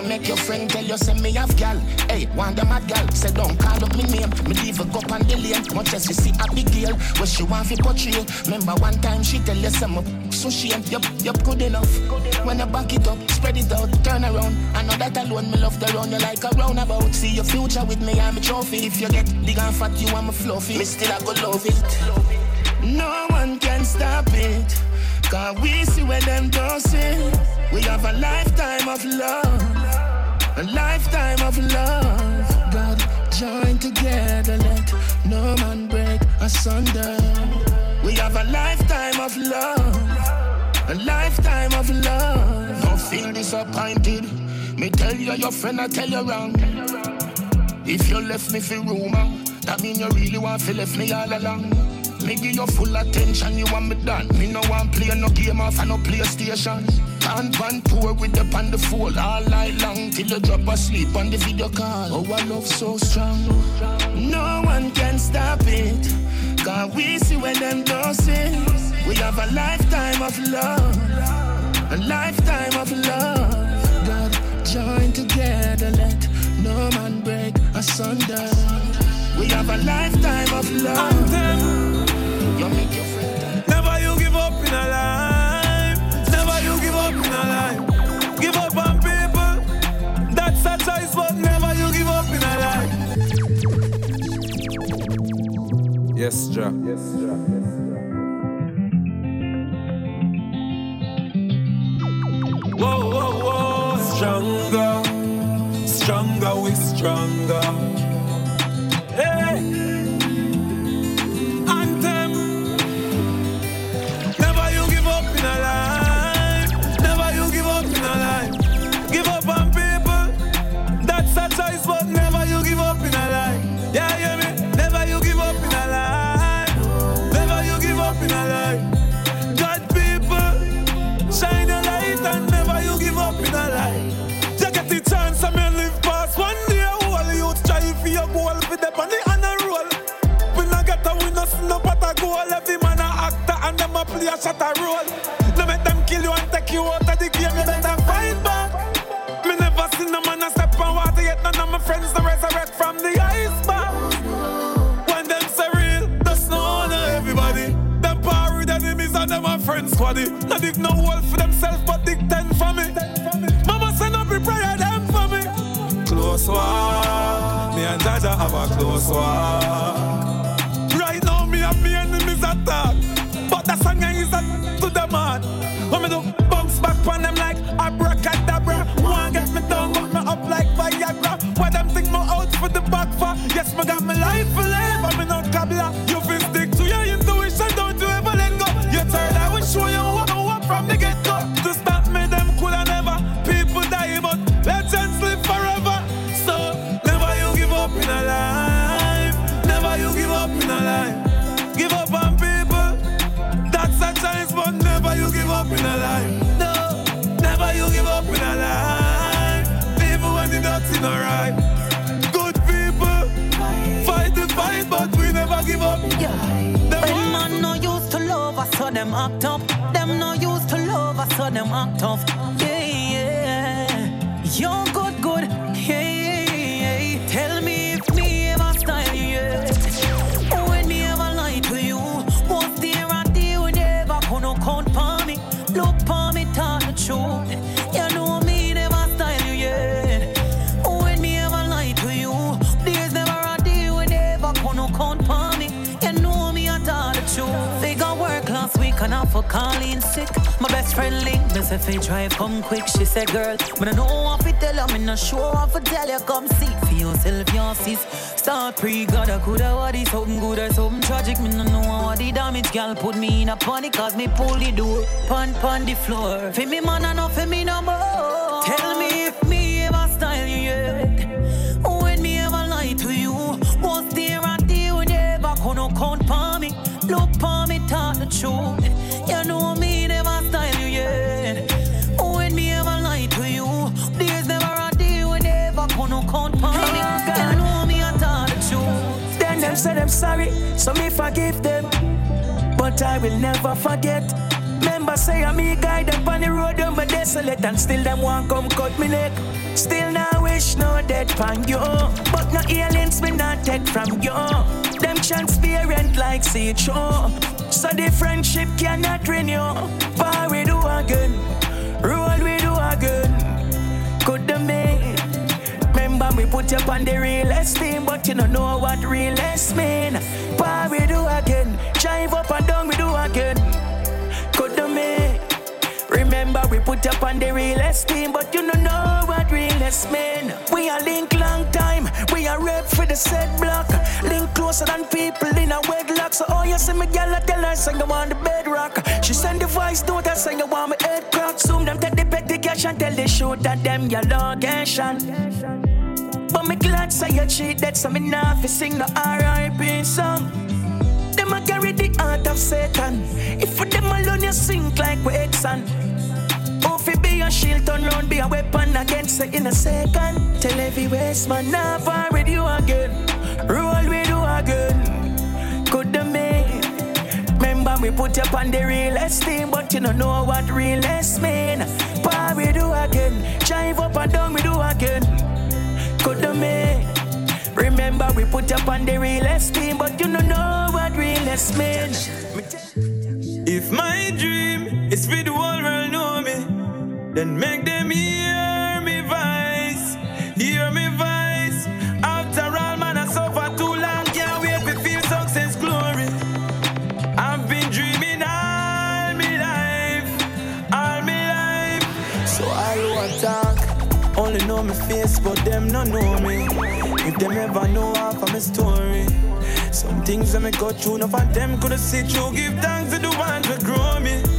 You make your friend tell you send me off gal. Hey, want the mad gal? Say don't call up me name. Me leave a cup on the lane. Much as you see a big girl, what she want fi portray. Remember one time she tell you some so she ain't yup, yup good enough. When I back it up, spread it out, turn around. I know that alone, me love the round you like a roundabout. See your future with me, I'm a trophy. If you get big and fat, you I'm a fluffy. Me still I go love it. No one can stop it. Cause we see where them don't. We have a lifetime of love. A lifetime of love. God join together, let no man break asunder. We have a lifetime of love. A lifetime of love. Don't feel disappointed. Me tell you your friend, I tell you wrong. If you left me for rumor, that mean you really want to left me all along. Me give you full attention, you want me done. Me no want play no game off and no PlayStation. Can't one tour with the on the phone all night long till you drop asleep on the video call. Oh, I love so strong. No one can stop it. Cause we see when them see. We have a lifetime of love. A lifetime of love. God join together, let no man break asunder. We have a lifetime of love. Yes, Ja. Yes, Ja. Whoa, whoa, whoa. Stronger. Stronger, we stronger. Shot a role. No make them kill you and take you out of the game. You better fight back. Me never seen no man a step on water yet. None of my friends to resurrect from the iceberg. When them say real, that's no honor everybody. Them with enemies and them a friends squaddy. Not dig no hole for themselves, but dig ten for me. Mama send up a prayer them for me. Close walk, me and Jaja have a close walk. When me do bounce back on them like abracadabra. One get me down, got me up like Viagra. Why them think me out for the back for? Yes, me got my life for them act tough. And off for calling sick. My best friend link me say fi drive come quick. She said, girl, me I know what to tell her, me no sure what to tell you. Come see for yourself, your sis. Start pre God, I coulda what is something good or something tragic. Me no know what the damage, girl put me in a panic 'cause me pull the door, pon pon the floor. For me man, I know for me no more. Tell me sorry, so me forgive them. But I will never forget. Remember say I'm me guide them on the road, I'm desolate, and still them want come cut me neck. Still now wish no death from you, but no aliens me not take from you. Them transparent like see show, so the friendship cannot renew. But we do again, roll we do again. Could the me? Remember me put you on the realest team, but you don't know what realest mean. But we do again, drive up and down we do again. Could the me? Remember we put up on the realest team, but you don't know what realest mean. We are link long time, we are rep for the set block. Link closer than people in a wedlock. So oh you see me girl, I tell her sing on the bedrock. She send the voice note, I sing want my head crack. Soon them take the petty cash and tell the shoot that them your location. But me glad say you cheat that so me not fi sing the R.I.P. song. Them a carry the heart of Satan. If for them alone you sink like we and Oh, fi be a shield, turn round, be a weapon against it in a second. Tell every waste man, far with you again. Roll with you again. Could the me? Remember we put you on the realest team, but you don't know what realest mean. Par we do again, drive up and down we do again. Remember we put you on the realest team, but you don't know what realest mean. If my dream is for the whole world know me, then make them hear me voice, hear me voice. After all, man, I suffer too long, can't wait to feel success glory. I've been dreaming all my life, all my life. So I want talk, only know me face, but them no know me. If them ever know half of my story. Some things that me go through, none of them could have see through. Give thanks to the ones that grow me.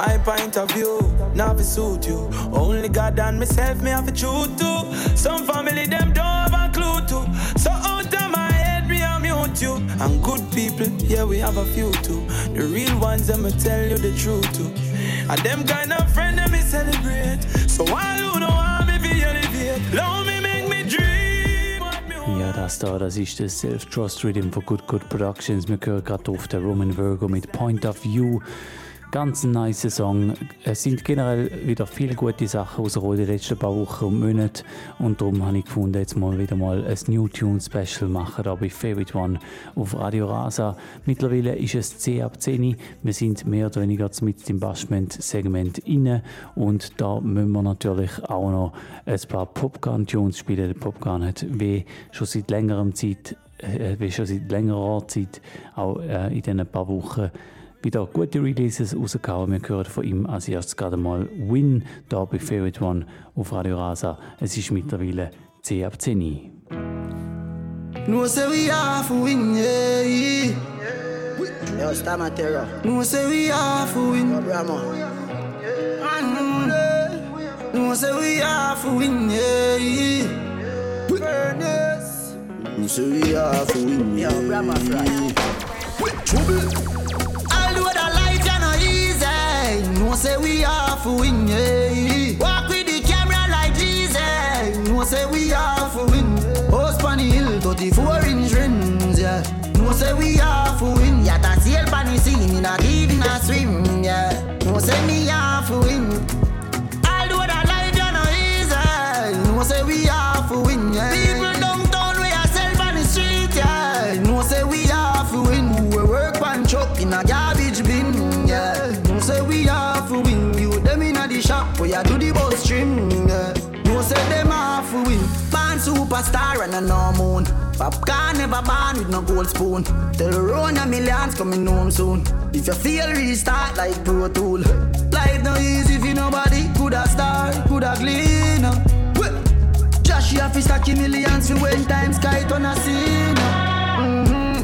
My point of view, now fi suit you. Only God and myself me have to choose to. Some family them don't have a clue to. So out of my head me I mute you. And good people, yeah we have a few too. The real ones me tell you the truth too. And them kind of friend them me celebrate. So all who know want me fi elevate. Love me make me dream. Ja, das da, das ist das Self-Trust Rhythm von Good Good Productions. Wir hören gerade auf der Romain Virgo mit Point of View. Ganz nice Song. Es sind generell wieder viele gute Sachen rausgekommen den letzten paar Wochen und Monaten. Und darum habe ich gefunden, jetzt mal wieder mal ein New Tune Special machen, da bei Favorite One auf Radio Rasa. Mittlerweile ist es 10 ab 10. Wir sind mehr oder weniger mit dem Bashment-Segment inne. Und da müssen wir natürlich auch noch ein paar Popgun-Tunes spielen. Der Popgun hat wie schon seit längerem Zeit, äh, wie schon seit längerer Zeit auch äh, in diesen paar Wochen wieder gute Releases rausgehauen. Wir hören von ihm als erstes gerade mal Win, da bei Favorite One auf Radio Rasa. Es ist mittlerweile 10 ab 10. No say we have to win, yeah. Yo, Stammer Terror. No say we have to win. Yo, Brahma. Mm. No say we have to win, yeah. Furnace. No say we have to win, yeah. Yo, Brahma Fry. Although the life ya no easy, no say we have to win, yeah. Walk with the camera like Jesus, no say we have to win. House on the hill, 34 inch rims, yeah. No say we have to win. Yeah, that's sail on the scene, not even a swim, yeah. No say me have to win, superstar and a no moon. Popcaan never born with no gold spoon. Tell a millions coming home soon. If you feel restart like Pro Tool. Life no easy if nobody coulda start, coulda clean. Josh, you have to stack millions for when times sky turn a scene. Mm-hmm.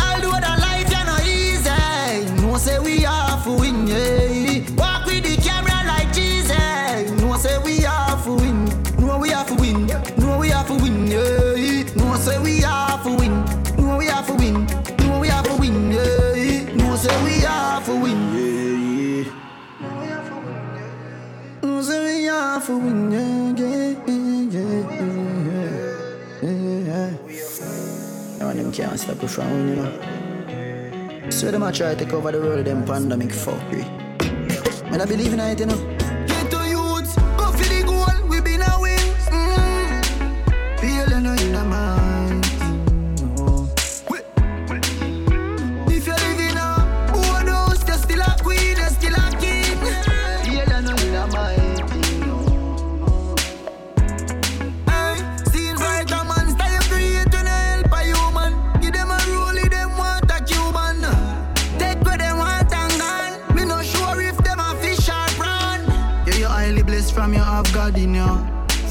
Although the life you easy, no say we have to win, yeah. Walk with the camera like Jesus, no say we have to win, no we have to have to win, yeah. No say we have to win, no we have to win, no we have to win, yeah. No say we have to win, yeah. No say we have to win, yeah, yeah, yeah, yeah. No one them can't stop us from winning, you know. So them a try to cover the world, them pandemic fuckery. And I believe in it, you know.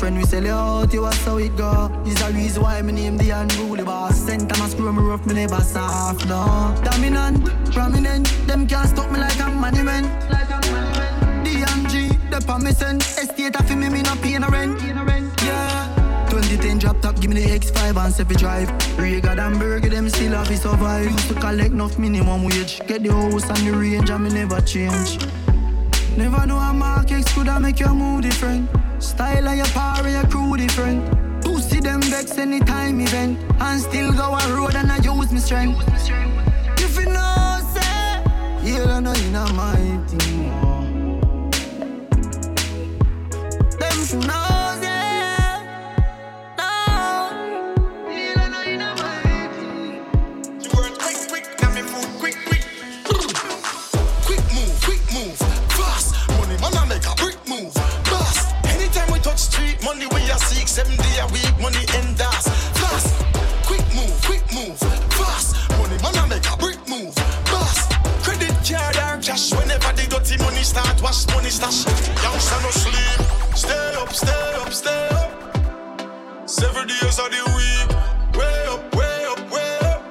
Friend, we sell you out, you was how it go. Is the reason why me name the unruly boss. Sent time I screw me rough, me never soft, no. Dominant, prominent, them can't stop me like a monument. Like a monument. DMG, the permission. Estate of me, me no pay no rent. Yeah. 2010 drop top, give me the X5 and Sepi drive. Regal and Burger, them still have to survive. Used to collect enough minimum wage. Get the house and the range, and me never change. Never know a market could have make your mood different. Style of your power, your crew different. Pussy them vex anytime event. And still go a road and I use my strength. If you know, say, you don't know in a my thing. Them should a week, money end us, fast. Quick move, quick move, fast. Money man I make a brick move, fast. Credit card or cash whenever the dirty money start, wash money stash. Youngster no sleep, stay up, stay up, stay up. Seven days of the week, way up, way up, way up.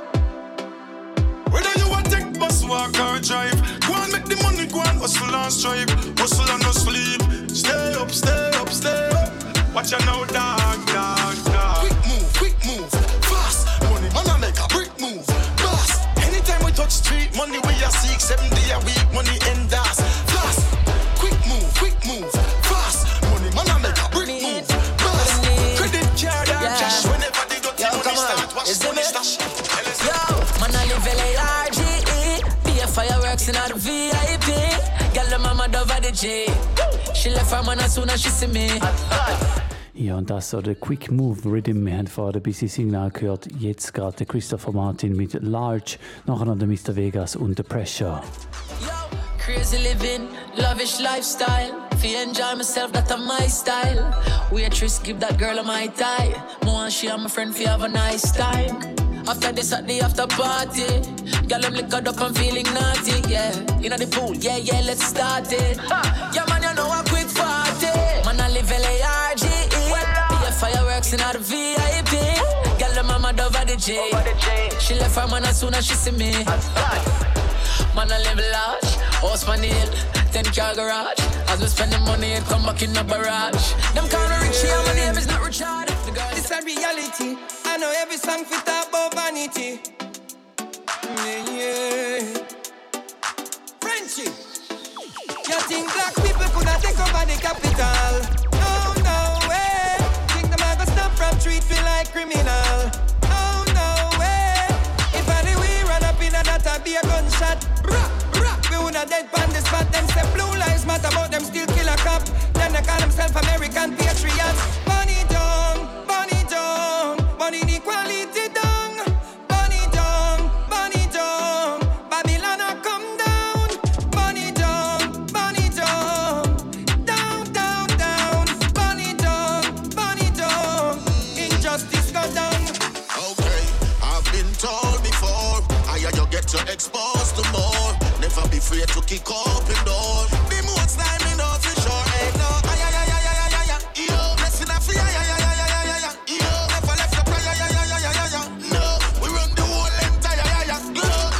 Whether you want take bus, walk or drive, go and make the money, go and hustle and strive. Hustle and no sleep. Stay up, stay up, stay up. Watch out now, dog, Ja, und das so der Quick Move Rhythm. Wir haben vorher ein bisschen Signal gehört. Jetzt gerade der Christopher Martin mit Large. Nachher noch der Mr. Vegas und The Pressure. Crazy living, lavish lifestyle. Fi enjoy myself, that my style. Waitress, give that girl a my tie. More and she and my friend fi have a nice time. After this at the after party, girl I'm liquored up and feeling naughty, yeah. Inna the pool, yeah yeah, let's start it. Yeah man, fireworks inna the VIP. Girl the mama over the J. She left her man as soon as she see me. Man, I live large, on the hill, 10 car garage. As we spend the money, come back in the barrage. Them call me Richie, and my name is not Richard. It's a reality. I know every song fit talk about vanity. Mm, yeah, yeah. Frenchie. You think black people could have take over the capital? Like criminal? Oh, no way. If the we run up in a that be a gunshot. Brah, brah. We woulda dead on the spot. Them say blue lives matter, but them still kill a cop. Then they call themselves American patriots. afraid to kick open door. The most time in off for sure. Hey, no, ay, ay, ay, ay, ay, ay, ay, up for ya, ya, ya, ya, ya, ya, ya, never left the prayer, ya, ya, ya, ya, ya, ya, no, we run the whole entire, ya,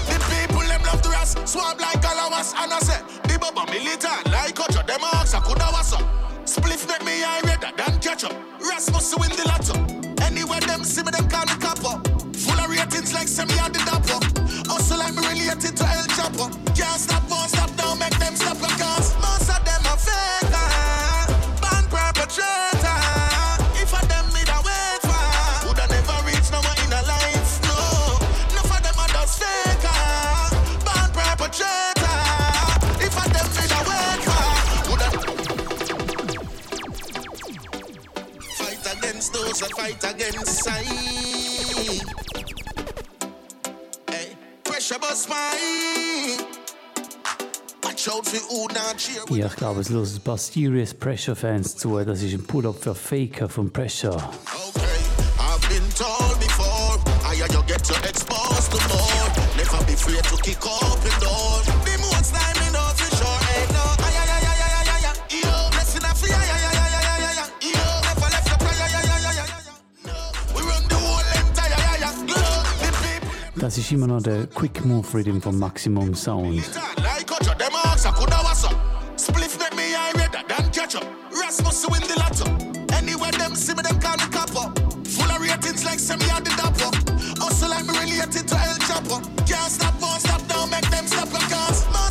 the people them love the rest, swab like allowance, and I said, the baba militant, like culture, them ox, I coulda was spliff make me high redder than ketchup, Rasmus win the lottery. Stop, Ja, ich glaube, es los ein paar Serious Pressure Fans zu. Das ist ein Pull-up für Faker von Pressure. I've been told before, I you get to exposed to more. Never be afraid to kick open door. The most time me know for sure. Hey, no, ay, ay, ay, ay, ay, ay, ay. Yo, blessing a free, ay, ay, ay, ay, ay, ay, ay. Yo, never left your prayer, ay, ay, ay, ay, ay. No, we run the whole entire, ay, ay. Yo, the people Das ist immer noch der Quick Move Rhythm von Maximum Sound. like ketchup. Rasmus win the lotto. Anywhere them see me, them call me copper. Full of ratings like semi on the dapper. Also like me related to El Chapo. Can't stop, won't stop, don't make them stop because most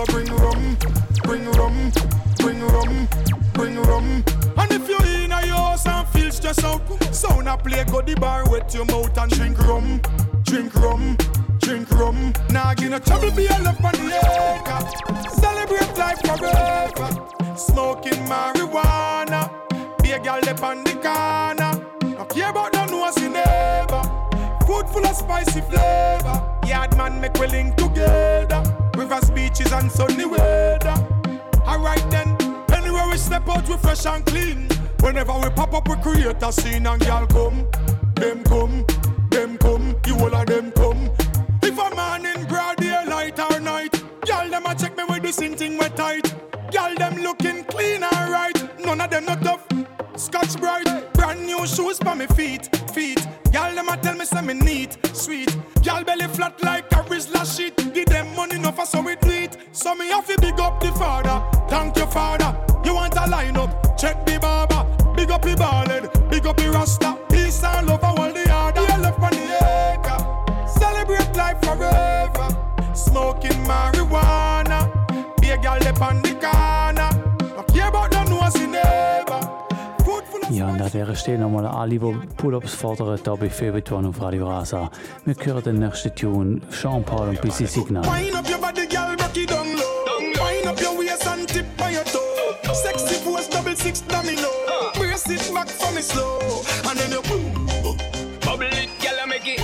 So bring rum, bring rum, bring rum, bring rum. And if you in a house and feel stressed out, sound a play, go the bar, wet your mouth and drink rum, drink rum, drink rum. Now give no trouble, be a love on the acre. Celebrate life forever. Smoking marijuana, be a girl up on the corner. No care about no in neighbor. Food full of spicy flavor. Yard man make we link together. Rivers, beaches and sunny weather. Alright then, anywhere we step out we fresh and clean. Whenever we pop up we create a scene and y'all come. Them come, them come, you all of them come. If a man in broad daylight or night, y'all them a check me with same thing we tight. Y'all them looking clean and right. None of them not tough. Scotch bright, brand new shoes for me feet, feet. Y'all them a tell me say me neat, sweet. Y'all belly flat like a Rizla sheet. Give them money enough for so we do it. So me have to big up the father. Thank you father. You want a line up? Check the barber. Big up the ballad, big up the rasta. Peace and love for all the other. You left on the acre. Celebrate life forever. Smoking marijuana. Be a girl on the Ja, und an dieser Stelle nochmal an alle, die Pull-Ups fordern, hier bei Favorite One auf Radio Rasa. Wir hören den nächsten Tune, Jean-Paul und Busy Signal. Wind up your body, girl, it down low. Wind up your waist and tip on your toe. Sexy pose, double six domino. Brace it back for me slow, and then you boom, boom. bubble it, girl, make it.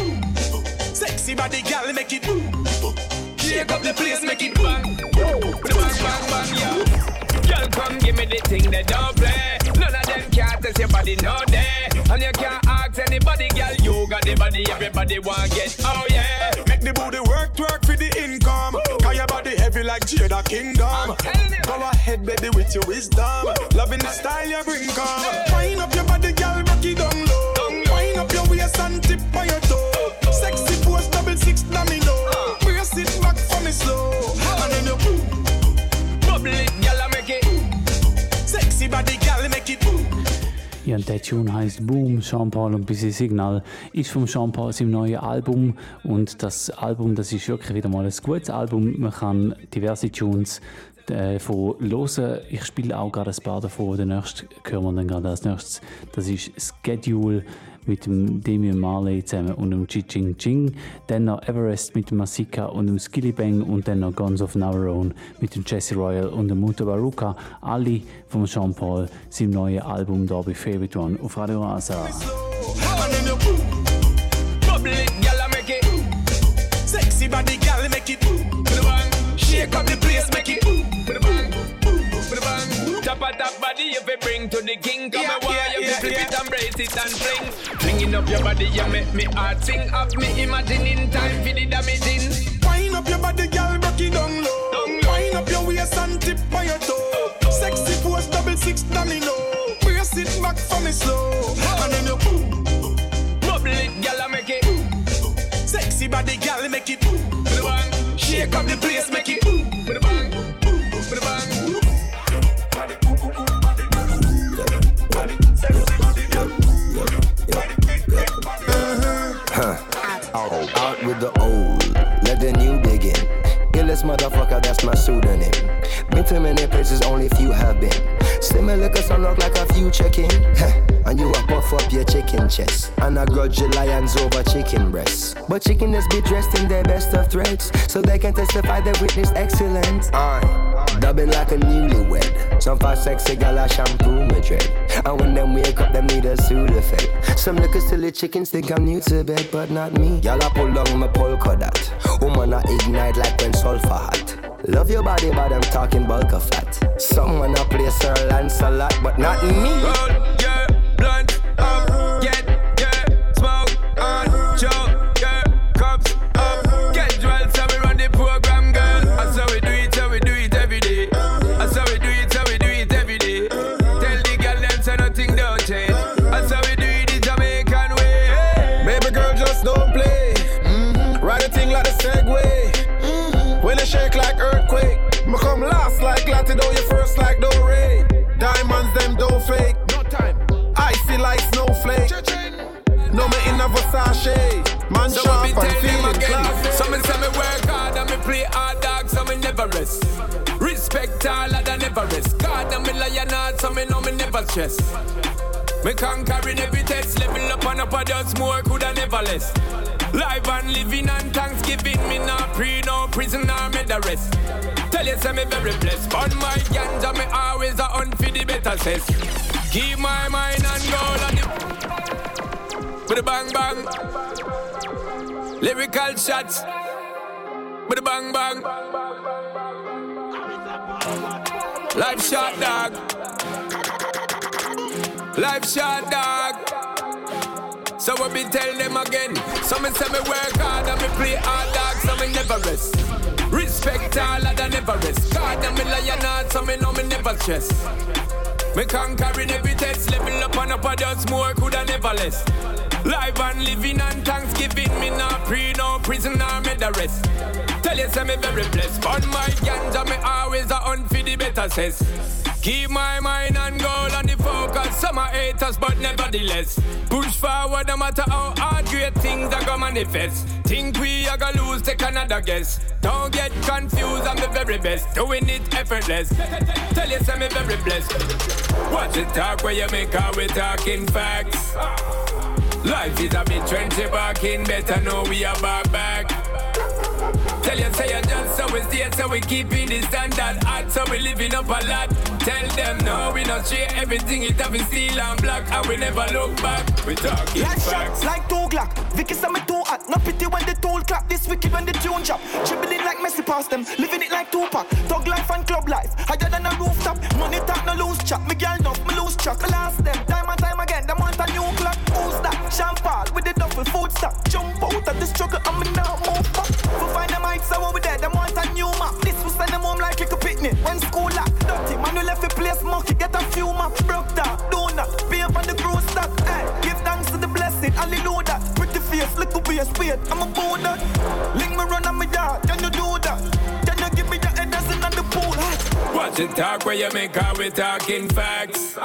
Sexy body, girl, make it. Shake up the place, make it bang. Bang, bang, bang, yeah. Come give me the thing that don't play. None of them can't test your body, no day. And you can't ask anybody, girl. You got the body, everybody want get. Oh yeah. Make the booty work, twerk for the income. Cause your body heavy like Jada Kingdom. Go ahead, baby, with your wisdom. Loving the style you bring, come. Wind up your body, girl, rock it down low. Wind up your waist and tip on your toe. Sexy pose, double six domino. Ja, der Tune heißt Boom, Jean-Paul und Busy Signal. Ist von Jean-Paul seinem neuen Album. Und das Album, das ist wirklich wieder mal ein gutes Album. Man kann diverse Tunes äh, von hören. Ich spiele auch gerade ein paar davon. Den nächsten hören wir dann gerade als nächstes. Das ist Schedule mit dem Demian Marley zusammen und dem Chi Ching Ching. Dann noch Everest mit dem Masika und dem Skilly Bang und dann noch Guns of Own mit dem Jesse Royal und dem Mutter Baruka. Alle vom Jean Paul, seinem neuen Album da bei Favorite One auf Radio. Sexy body girl, make it Shake up the Of that body if you bring to the king. Come yeah, yeah, you yeah, flip yeah. it and brace it and fling Flinging up your body, you make me heart sing. Have me imagining time for the damaging. Wind up your body, girl, rock it down low. Wind up your waist and tip on your toe. Sexy pose, double six domino Brace it back for me slow. And then you Bubble it, girl, I make it. Sexy body, girl, make it Shake up the place, make it Huh. Out with the old, let the new begin. Illest motherfucker, that's my pseudonym. Been to many places, only few have been. Similar cause I look like a few chicken. Huh. and you a puff up your chicken chest. And I grudge your lions over chicken breasts. But chicken is be dressed in their best of threads. So they can testify they witness excellence. I dubbing like a newlywed. Some fast sexy gal a shampoo my. And when them wake up, them need a Sudafed. Some little silly chickens think I'm new to bed, but not me. Y'all I pull down my polka dot. Woman I ignite like when sulfur hot. Love your body, but I'm talking bulk of fat. Someone a play Sir Lancelot, but not me. A Versace. Man So sharp and feeling classy. Some me say me work hard and me play hard dog, so me never rest. Respect all of the never rest. God and me lion heart, so me know me never stress. Me conquering every test, level up and up a just more coulda never less. Live and living and Thanksgiving, me not pre no prison or me the rest. Tell you say me very blessed, but my ganja me always a hunt for the better cess. Keep my mind and go on the with a bang bang. Lyrical shots with a bang bang. Life shot dog. Life shot dog. So we be tell them again. Some me say me work hard and me play hard dog, so me never rest. Respect all of the never rest. God me lion heart, so me know me never stress. Me conquering every test, level up and up on a just more coulda never less. Live and living and Thanksgiving, me not pre no prison or me the rest. Tell you say me very blessed, but my ganja me always a hunt for the better cess. Keep my mind on goal and the focus. Some are haters, but nevertheless. Push forward no matter how hard great things are gonna manifest. Think we are gonna lose, take another guess. Don't get confused, I'm the very best. Doing it effortless. Tell you, me very blessed. Watch it talk where you make how we talking facts. Life is a bit trendy back in, better know we are back back. Tell you, say you just so we stay, so we keeping the standard hot, so we living up a lot. Tell them no, we not share everything, it have been steel and black, and we never look back. We talking Like facts. shots, like two Glock. Vicky say me too hot. No pity when the tool clap. This wicked when the tune drop. Dribbling like Messi past them. Living it like Tupac. Thug life and club life. Higher than a rooftop. Money talk, no loose chat. Me girl enough, me lose track. Me last them. Time and time again. Them want a new clock. Who's that? Champagne with the duffel food stock. Jump out of the struggle. I'm now move back. For find them heights, so we there. Them want a new map. This will send them home like a picnic. When school lock. Dirty. Man, we left a place monkey. Get a few maps. Broke down. Donut. Pay up on the crew stock. Hey, give thanks to the blessing. Hallelujah. Face, little a spade. I'm a bold that. Link me run on my yard. Can you do that? Can you give me your head dancing on the pool? Hey. Watch it talk where you make how we talking facts.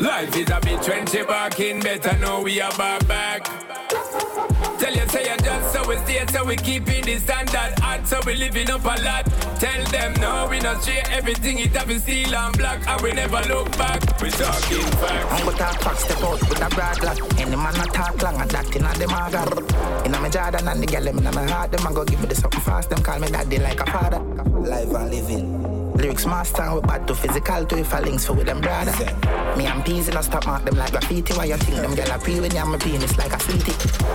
Life is a bit trendy back in, better know we are back back. Tell you say you just so we stay, so we keeping the standard hot, so we living up a lot. Tell them no, we not share everything, it have been steel and black, and we never look back. We talking facts. I'm gonna talk facts, step out with a broad lock. Any man not talk long, and that in a them agar. In a me Jordan and the girl, them in my heart, them a go give me the something fast, them call me daddy like a father. Live and living. Lyrics master, we bad to physical to if I links for with them brother. Me and peas in a stop mark them like graffiti. Why you think them gyal a pre when you my penis like a sweetie?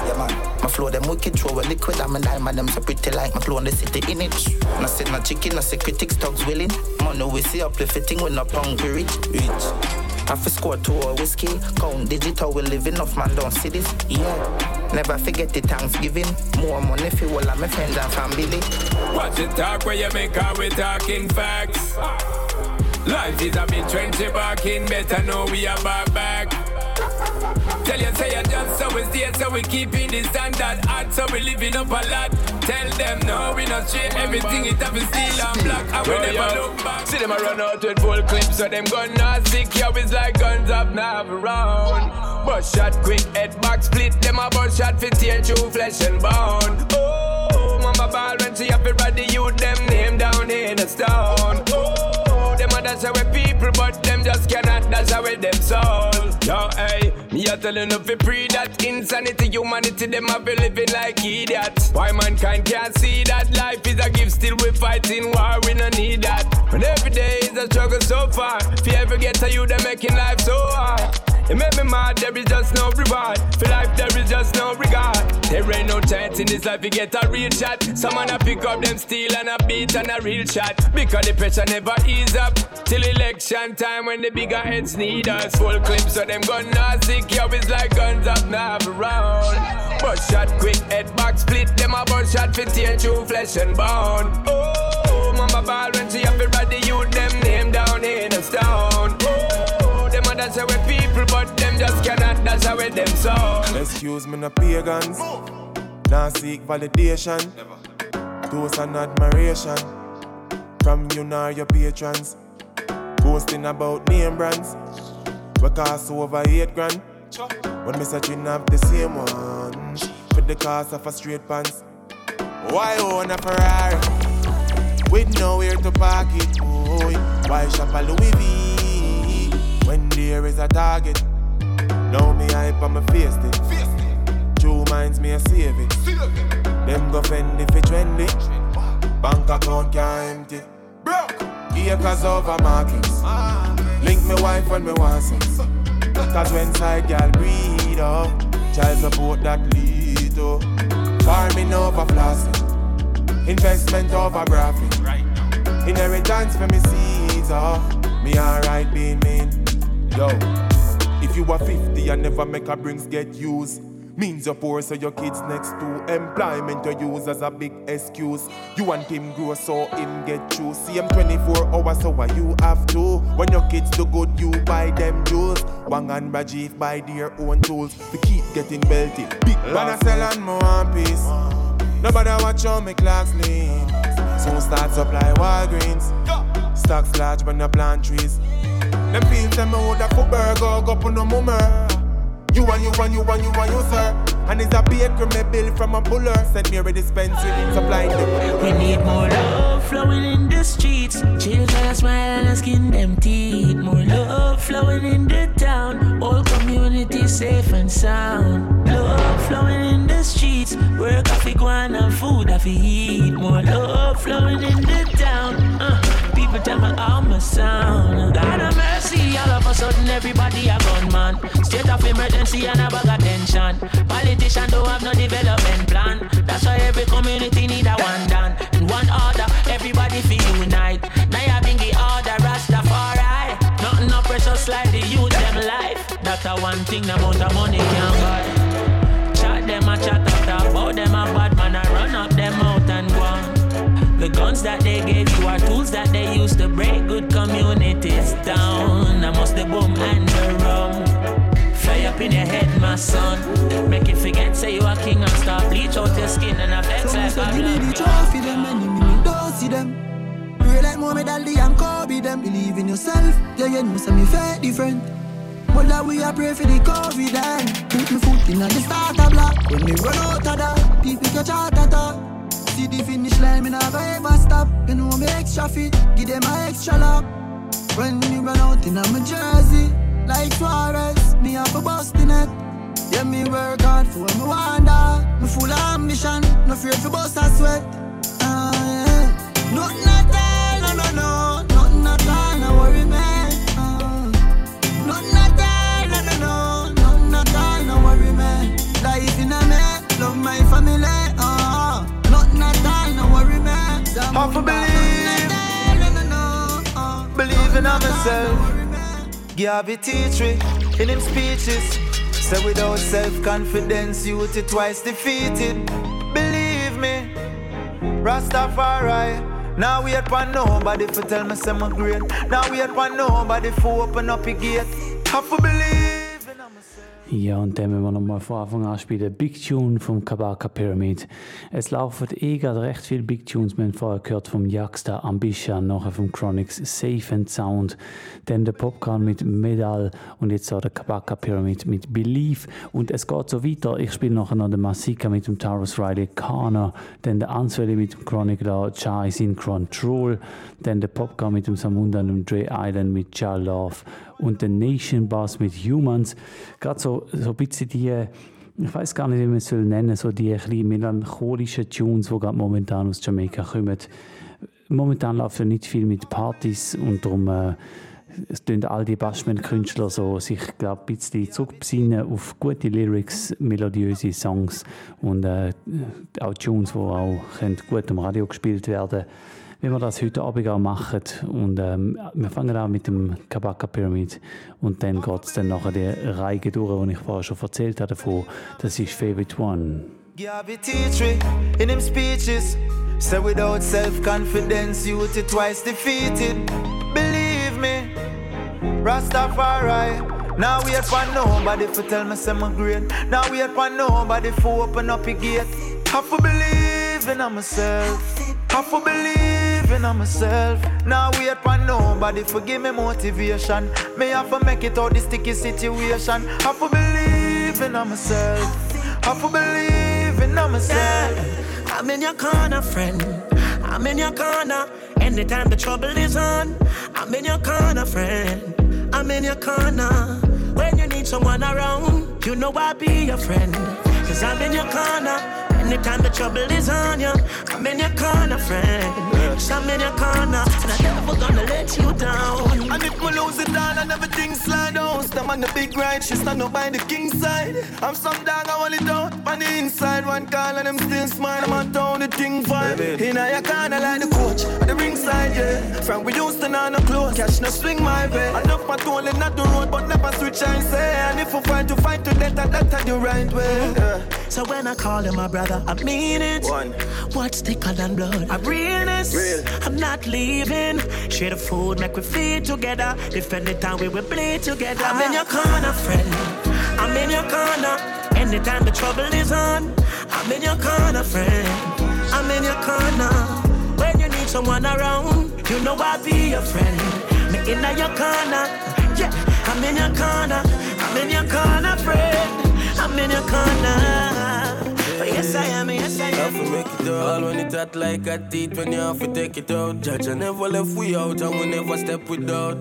Yeah man, my flow them wicked, throw a liquid. I'm a diamond, them so pretty like my flow in the city in it. No say no chicken, no say critics, dogs willing. Money we see uplifting, we no hungry rich. Rich. Have to score two or whiskey. Count digital, we living off man down cities. Yeah. Never forget the Thanksgiving. More money for all of my friends and family. Watch it talk where you make out we talking facts. Life is a bit trendy back in, better know we are back back. Tell you say you just so we stay, so we keeping the standard hot, so we living up a lot. Tell them no, we not share everything, it have been steel and black, and we never look back. See them a run out with full clips, so them gun not sick, yeah, it's like guns up now around. Bust shot quick, head back split, them a bust shot fit tear through flesh and bone. Oh, mama ball when she have it ready, you them name down in the stone. Oh, them a dash away people, but them just cannot dash away them soul. Yo, hey, me a telling you fi pre that insanity, humanity, them a be living like idiots. Why mankind can't see that life is a gift, still we fighting war, we no need that. But every day is a struggle so far. If you ever get to you, they making life so hard. It make me mad, there is just no reward. For life, there is just no regard. There ain't no chance in this life, you get a real shot. Someone a pick up them steel and a beat and a real shot. Because the pressure never ease up. Till election time when the bigger heads need us. Full clips so them gun sick, yo, it's like guns up now around. But shot quick, head back split, them a burn shot fit tear through flesh and bone. Oh, mama ball when she have to ride the youth, them name down in a stone. Them a dance with people, but them just cannot dance with them sound. Excuse me, no pagans. Now seek validation. Toast and admiration. From you nor your patrons. Boasting about name brands. We cost over eight grand. When me searching up the same one. For the cost of a straight pants. Why own a Ferrari? With nowhere to park it. Boy. Why shop a Louis V? When there is a target. Now me hype on my face it. True minds me a save it. Them go fend if it trendy. Bank account can't empty. Broke. Acres over markings. Link me wife when me want sex. Cause when side gal breed up, oh, child support that lead to farming over flossing, investment over graphic. Inheritance for me seeds, oh, me alright being mean. Yo, if you are 50 and never make a brings get used. Means you're poor, so your kids next to employment you use as a big excuse. You want him grow, so him get through. See him 24 hours, so why you have to? When your kids do good, you buy them jewels. Wang and Rajiv buy their own tools to keep getting belted. Big I sell on more one piece, nobody watch on me clocks lean. Soon start supply Walgreens. Stocks large when I plant trees. Them fields them out that for burger, go put no mummer. You and you and you and you and you, sir. And it's a baker me bill from a buller. Send me a dispensary, supplying them. We need more love flowing in the streets. Children smile and skin them teeth. More love flowing in the town. All community safe and sound. Love flowing in the streets. Work off and food off eat. More love flowing in the town. Uh, people tell me how my sound. God have mercy, all of a sudden everybody a gunman. State of emergency and a bag of tension. Politician don't have no development plan. That's why every community need a one done. In one order, everybody feel unite. Now you bring the order, Rastafari. Nothing no precious like the youth them life. That's a one thing amount of money can buy. Chat them a chat about them a bad man. I run up them out guns that they gave you are tools that they used to break good communities down. I must the boom and the rum. Fly up in your head, my son. Make it forget, say you a king and start bleach out your skin and a vex So like a give me blood. trophy them and you me don't see them. Real like Muhammad Ali and Kobe them. Believe in yourself, yeah you know say me fair different. Well, that we a pray for the COVID and put me foot in the starter block. When me run out of that, people catch heart attack. See the finish line, me never ever stop. You know me extra fit, give them a extra lap. When me run out in a my jersey, like Suarez, me have a bust in it. Yeah, me work hard for me wonder. Me full of ambition, no afraid for bust a sweat. Ah, yeah. Nothing at all, no, no, no. Nothing at all, no worry, man. Ah. Nothing at no, no, no. Nothing at no worry, man. Life in a me, love my family. In myself. Garvey teach me in him speeches. Say without self-confidence, youth it twice defeated. Believe me, Rastafari. Now we at one nobody for tell me some great. Now we at one nobody for open up a gate. Have to believe. Ja, und dann müssen wir nochmal von Anfang an spielen. Big Tune vom Kabaka Pyramid. Es laufen eh gerade recht viele Big Tunes. Wir haben vorher gehört vom Jackster Ambition, nachher vom Chronics Safe and Sound, dann der Popcorn mit Medal und jetzt auch der Kabaka Pyramid mit Believe. Und es geht so weiter. Ich spiele nachher noch den Masika mit dem Taurus Riley Kana, dann der Answelli mit dem Chronic da, Chai in Control, dann der Popcorn mit dem Samunda und dem Dre Island mit Cha Love und der Nation Bass mit Humans. Gerade so, so ein bisschen die, ich weiß gar nicht, wie man es soll nennen, so die ein melancholischen Tunes, die gerade momentan aus Jamaika kommen. Momentan läuft ja nicht viel mit Partys und darum äh, es all die Bashment-Künstler so sich, glaube ein bisschen zurückbesinnen auf gute Lyrics, melodiöse Songs und äh, auch Tunes, die auch gut am Radio gespielt werden können wie wir das heute Abend auch machen. Und ähm, wir fangen an mit dem Kabaka Pyramid und dann geht es dann nachher die Reihe durch, die ich vorher schon erzählt habe davon. Das ist Favorite One. Teach me in him speeches. Say without self-confidence, youth it twice defeated. Believe me, Rastafari. Now we at one nobody for tell me some great. Now we at one nobody for open up a gate. Have to believe in myself. Have to believe in myself. Now wait for nobody for give me motivation. Me have to make it out the sticky situation. Have to believe in myself. Have to believe in myself. I'm in your corner, friend. I'm in your corner. Anytime the trouble is on, I'm in your corner, friend. I'm in your corner. When you need someone around, you know I'll be your friend. Cause I'm in your corner. Anytime the trouble is on you, I'm in your corner, friend. I'm in your corner, and I'm never gonna let you down. And if we lose it all and everything slide down, stand on the big ride, she stand up by the king side. I'm some dog, I want it down on the inside. One call and I'm still smile, I'm on town, the thing fine. In your corner like the coach, at the ringside, yeah. From we used to know no close, cash no swing my way. Enough my toll and not the road, but never switch I say. And if we fight to fight to death, that's the right way. Yeah. So when I call him my brother, I mean it. One. What's thicker than blood? I'm realness. Real. I'm not leaving. Share the food, make we feed together. Defend the time we will play together. I'm in your corner, friend. I'm in your corner. Anytime the trouble is on, I'm in your corner, friend. I'm in your corner. When you need someone around, you know I'll be your friend. Me in your corner. Yeah, I'm in your corner. I'm in your corner, friend. I'm in your corner. But yes, I am, yes, I am. Have to make it all when it hot like a teeth when you have to take it out. Judge, I never left we out and we never step without.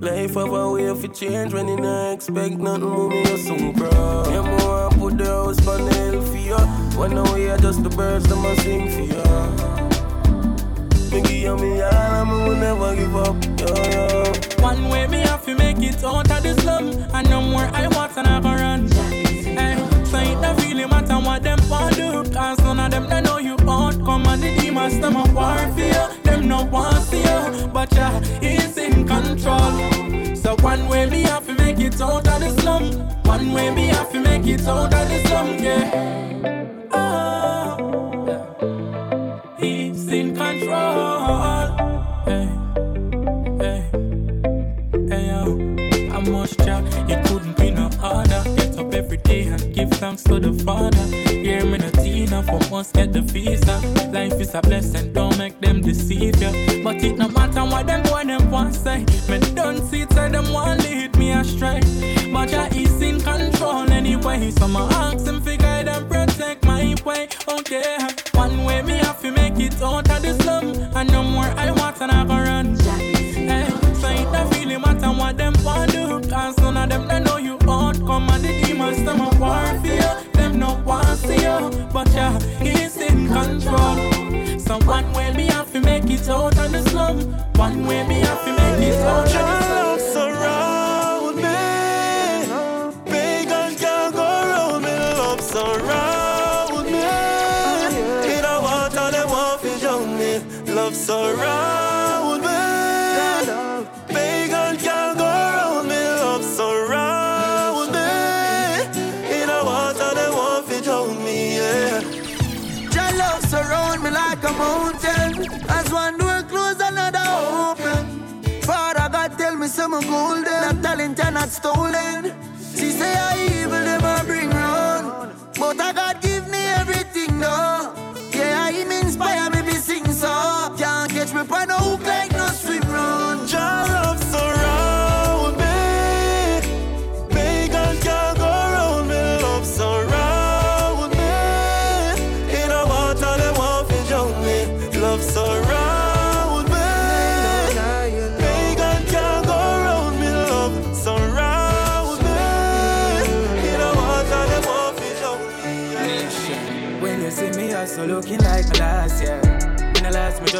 Life have a way for change when you not expect nothing, move me, you soon grow. Yeah, more I put the house on the hill for you. When now we are just the birds, them a sing for you. Me give you me all and me will never give up, yo, yo. One way me have to make it out of the slum And no more I want to never run hey, So it don't really want do Cause none of them they know you out Come on the demons them a war for you. Them no want see you But yeah, he's in control. So one way me have to make it out of the slum. One way me have to make it out of the slum, yeah. Oh. He's in control you couldn't be no harder. Get up every day and give thanks to the Father enough for once get the visa. Life is a blessing, don't make them deceive you. But it no matter what them want, them want say. Me don't see it, say them want lead me astray. But Jah is in control anyway, so my ask him figure them protect my way. Okay, one way me have to make it out of the slum, and no more I want and I go run. Hey, eh, so it don't really matter what them want do, cause none of them they know. Yeah, he's in control. So one way me have to make it out of the slum. One way me have to make it out of the slum. Me some golden. That talent are not stolen. She say I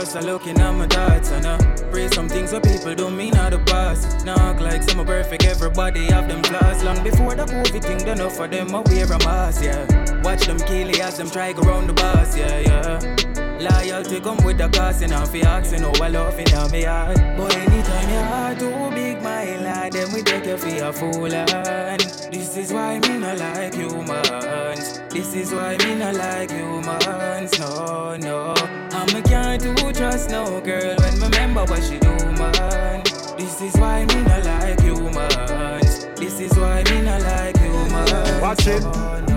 just a looking at my thoughts and uh, pray some things so people don't mean out the past. Now like some perfect, everybody have them flaws. Long before the COVID thing, done enough for them, I wear a mask, yeah. Watch them kill it as them try go round the bus, yeah, yeah. Loyalty come with the cost, and if you asking, oh, I love in me heart. But anytime your heart too big, my lad, then we take you for a fool, and this is why me not like humans. This is why me not like humans, no, no. And me can't do trust no girl when me remember what she do, man. This is why me not like humans. This is why me not like humans. Watch it.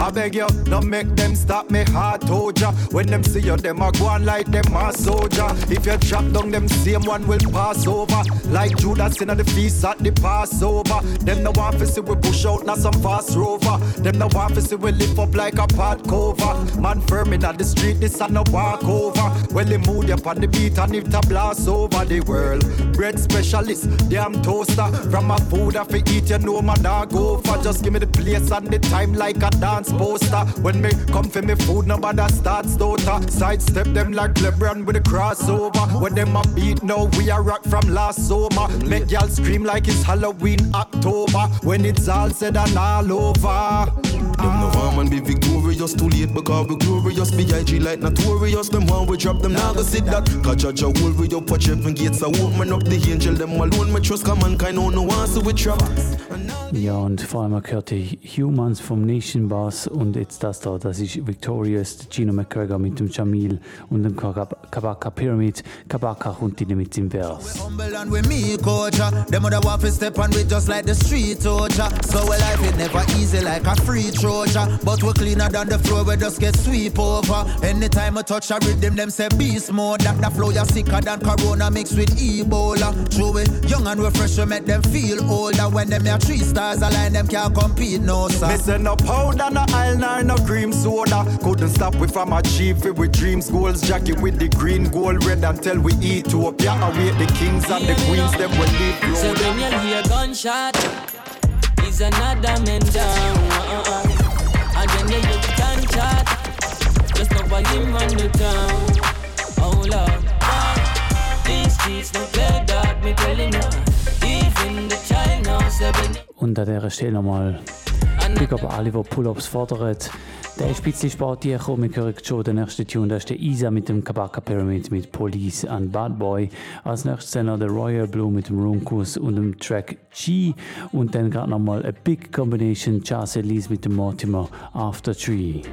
I beg you, don't make them stop me heart told ya. When them see you, them a go on like them a soldier. If you drop down, them same one will pass over. Like Judas in the feast at the Passover. Them no want to see we push out, not some fast rover. Them no want to see we lift up like a pot cover. Man firm in the street, this a no walk over. Well, they mood up on the beat and it a blast over the world. Bread specialist, damn toaster. From my food I fi eat, you know man I go for. Just give me the place and the time like a dance poster. When me come for me food, nobody starts daughter. Sidestep them like LeBron with a crossover. When them a beat now, we a rock from last summer. Make y'all scream like it's Halloween October. When it's all said and all over. Them no be victorious Too late because we glorious B.I.G. like notorious Them want we drop them now go sit that Cause judge a hold we up watch heaven gates I open up the angel them alone Me trust come mankind no no one so we trap Ja, und vor allem gehört die Humans vom Nation Boss und jetzt das da, das ist Victorious, Gino McGregor mit dem Jamil und dem Kabaka Pyramid. Kabaka kommt rein mit dem Vers. Humble and with me, coach. Them other want to step on with just like the street, coach. uh. So we life it never easy like a free troja. But we cleaner than the floor, we just get sweep over. Anytime I touch a rhythm, them say beast mode. That the flow you sicker than Corona mixed with Ebola. True it, young and refresh, we make them feel older. When them here three stars align, them can't compete, no sir. Me say no powder, no oil, nor no cream soda. Couldn't stop we from achieving with dreams, goals. Jackie with the green, gold, red until we Ethiopia. Await the kings and the queens, them will live So when you hear gunshot, is another man down. Uh-uh. And when you gunshot, just know why him run the town. Oh Lord, these streets don't play that, me telling you. Even the. Und an dieser Stelle nochmal Big up alle, die Pull-Ups fordern. Der spät hier gekommen. Wir hören schon den nächsten Tune. Das ist der Isa mit dem Kabaka Pyramid mit Police and Bad Boy. Als nächstes dann noch der Royal Blue mit dem Runkus und dem Track G. Und dann gerade nochmal eine Big Combination Jazz Elise mit dem Mortimer After Tree. The.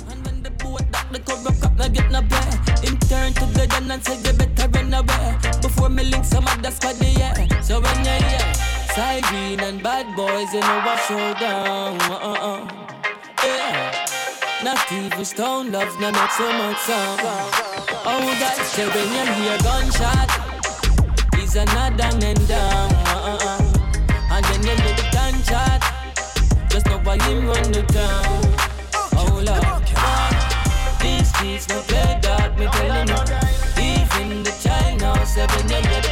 Him turn to the gun and say you better run away. Before me link some other squad, yeah. So when you hear Side green and bad boys, you know what showdown. Uh-uh. Yeah. Not even stone love, no not so much sound. Oh, God, so when you hear gunshot, is another man down. Uh-uh. And then you the gunshot, just know why him run the town. Oh, Lord. These streets no play that, me telling you. Even the child now, seven, you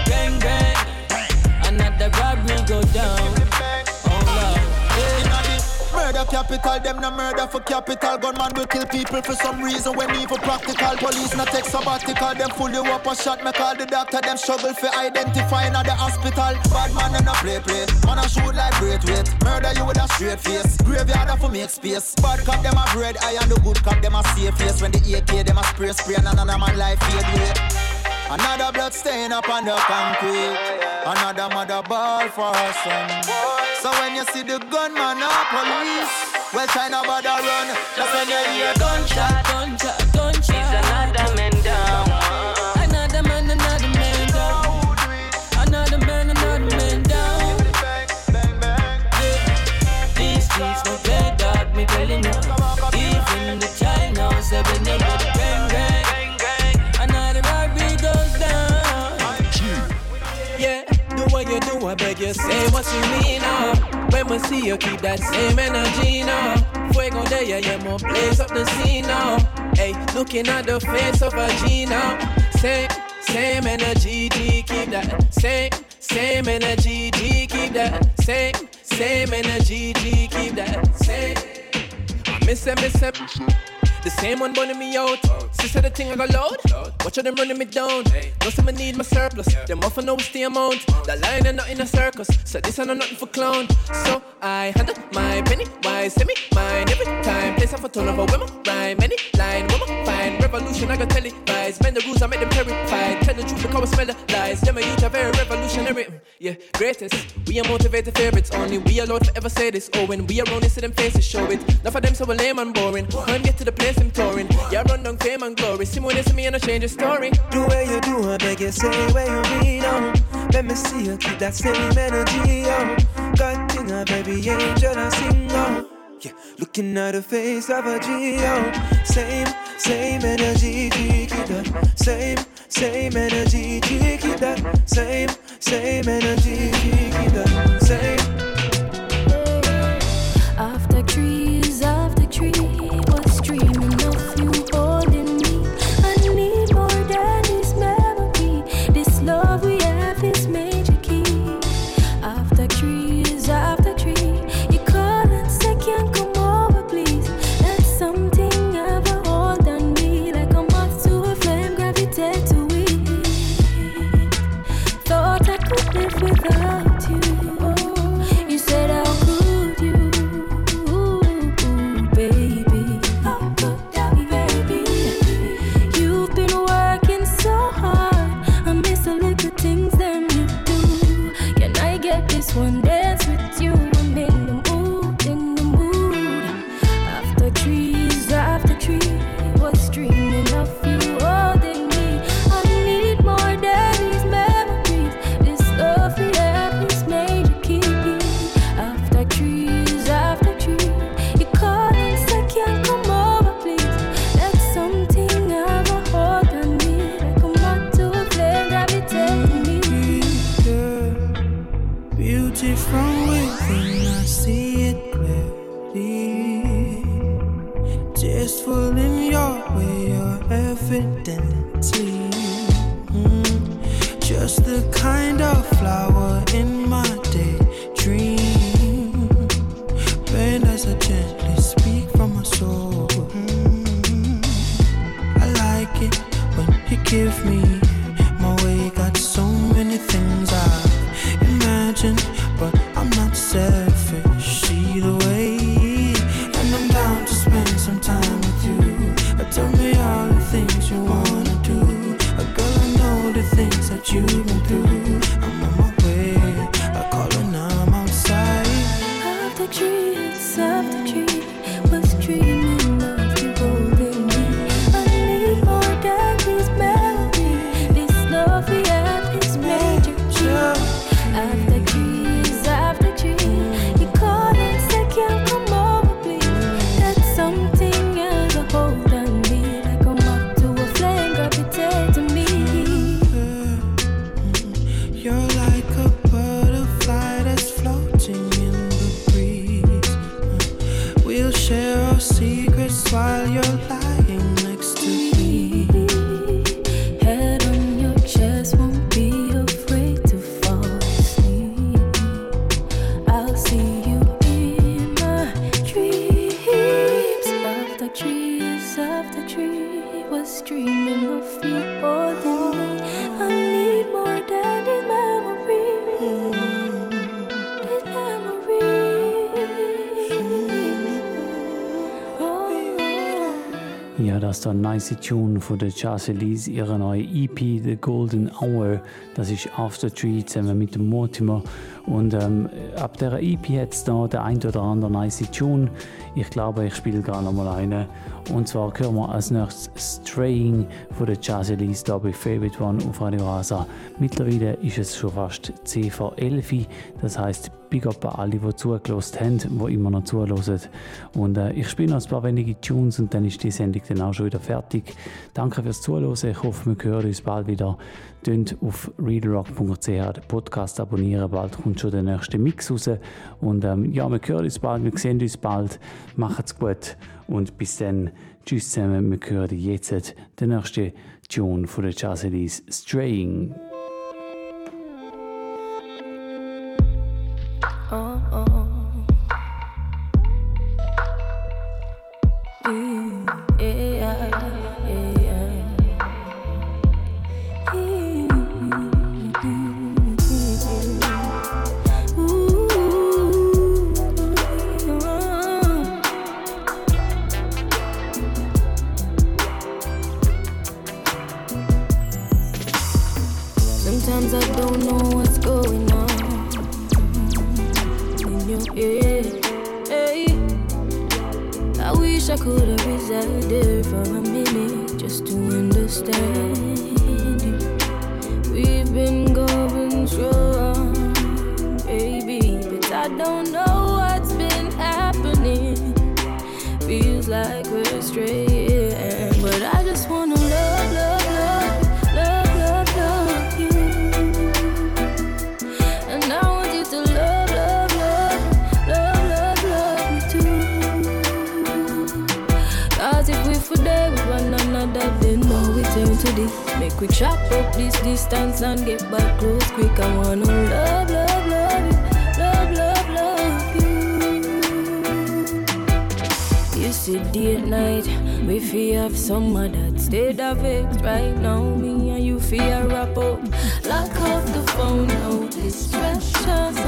Murder capital. Them no murder for capital. Gunman will kill people for some reason when evil practical. Police not take sabbatical. Them fool you up a shot. Me call the doctor. Them struggle for identifying at the hospital. Bad man in a play play. Man a shoot like great weight. Murder you with a straight face. Graveyard for make space. Bad cop them a bread. I and the good cop them a safe face. When the AK them a spray spray and another man life fade away. Another blood stain up on the concrete. Another mother ball for her son. So when you see the gunman or police, well, try not bother run. Just when you hear gunshot, gunshot, gunshot. It's another man say what you mean now. When we see you, keep that same energy now. Fuego de yeah, yeah, more blaze up the scene now. Hey, looking at the face of a G now. Same, same energy, G, keep that same, same energy, G, keep that same, same energy, G, keep that same. I miss it, miss it. The same one burning me out. Sister, the thing I got loud. Watch how them running me down. No some I need my surplus. Them often know it's the amount. The line ain't not in a circus. So this ain't nothing for clown. So I handle my penny. Why send me mine every time? Place off a ton of a women. Rhyme any line. Woman fine. Revolution I got. Rise. Bend the rules I make them terrified. Tell the truth because I smell the lies. Them a youth are very revolutionary. Yeah, greatest. We are motivated favorites. Only we allowed to ever say this. Oh, when we are only see them faces show it. Enough of them so lame and boring. When get to the place I'm touring. Yeah, run down fame and glory. They see me and I change the story. Do where you do, I beg you, say where you mean, oh. Let me see you keep that same energy, oh. God thing, a baby angel, I sing, oh. Yeah, looking at the face of a G, oh. Same, same energy, G, keep that. Same, same energy, G, keep that. Same, same energy, nice Tune von der Jazz Elise, ihre neue EP The Golden Hour. Das ist After Tree zusammen mit dem Mortimer. Und ähm, ab der EP hat es da der ein oder andere nice Tune. Ich glaube, ich spiele gerade noch mal eine. Und zwar hören wir als nächstes Straying von der Elise da bei Favorite One auf Radio Rasa. Mittlerweile ist es schon fast CV11. Das heißt, Big up an alle, die zugelassen haben, die immer noch zuhören. Und äh, ich spiele noch ein paar wenige Tunes und dann ist die Sendung dann auch schon wieder fertig. Danke fürs Zuhören. Ich hoffe, wir hören uns bald wieder. Tönt auf readrock.ch den Podcast abonnieren. Bald kommt schon der nächste Mix raus. Und ähm, ja, wir hören uns bald, wir sehen uns bald. Macht's gut und bis dann. Tschüss zusammen. Wir hören jetzt den nächsten Tune von der Jazz Straying. Oh, oh. But I just wanna love, love, love, love, love, love you. And I want you to love, love, love, love, love, love me too. Cause if we for there with one another, then now we turn to this. Make we chop up this distance and get back close quick. I wanna love And night, we feel have some of that state of vex right now. Me and you feel wrap up, lock off the phone, no distractions.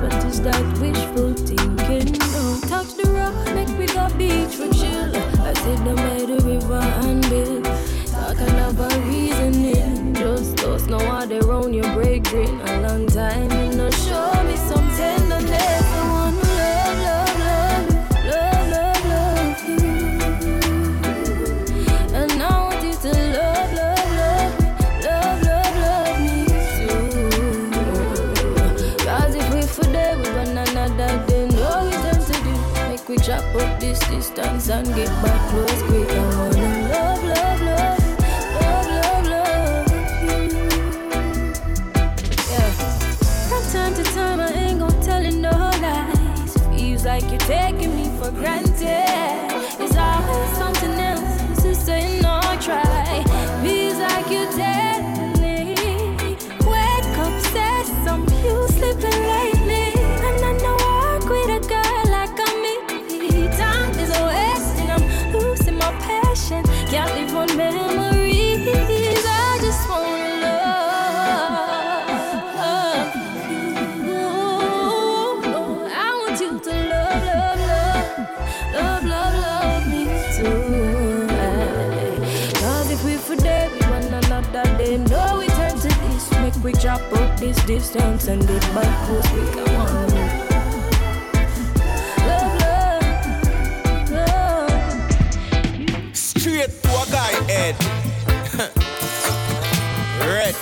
But is that wishful thinking? No, touch the rock, make we go beach for chill. I sit down by the river and build. Talking about reasoning, just us know how they round your break distance and get back close quick. I wanna love, love, love, love, love, love you. Yeah. From time to time, I ain't gonna tell you no lies. Feels like you're taking me for granted. Distance and back close. We. Straight to a guy head. Red.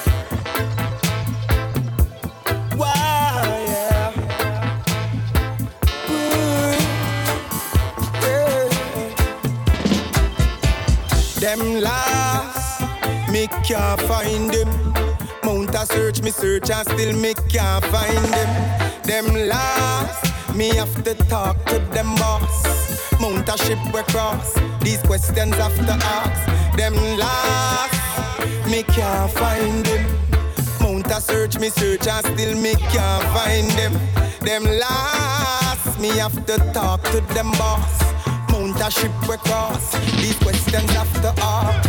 Them last, me can't find them. A search, me search and still me can't find them. Them last, me have to talk to them boss. Mount a ship we cross, these questions have to ask. Them last, me can't find them. Mount a search, me search and still me can't find them. Them last, me have to talk to them boss. Mount a ship we cross, these questions have to ask.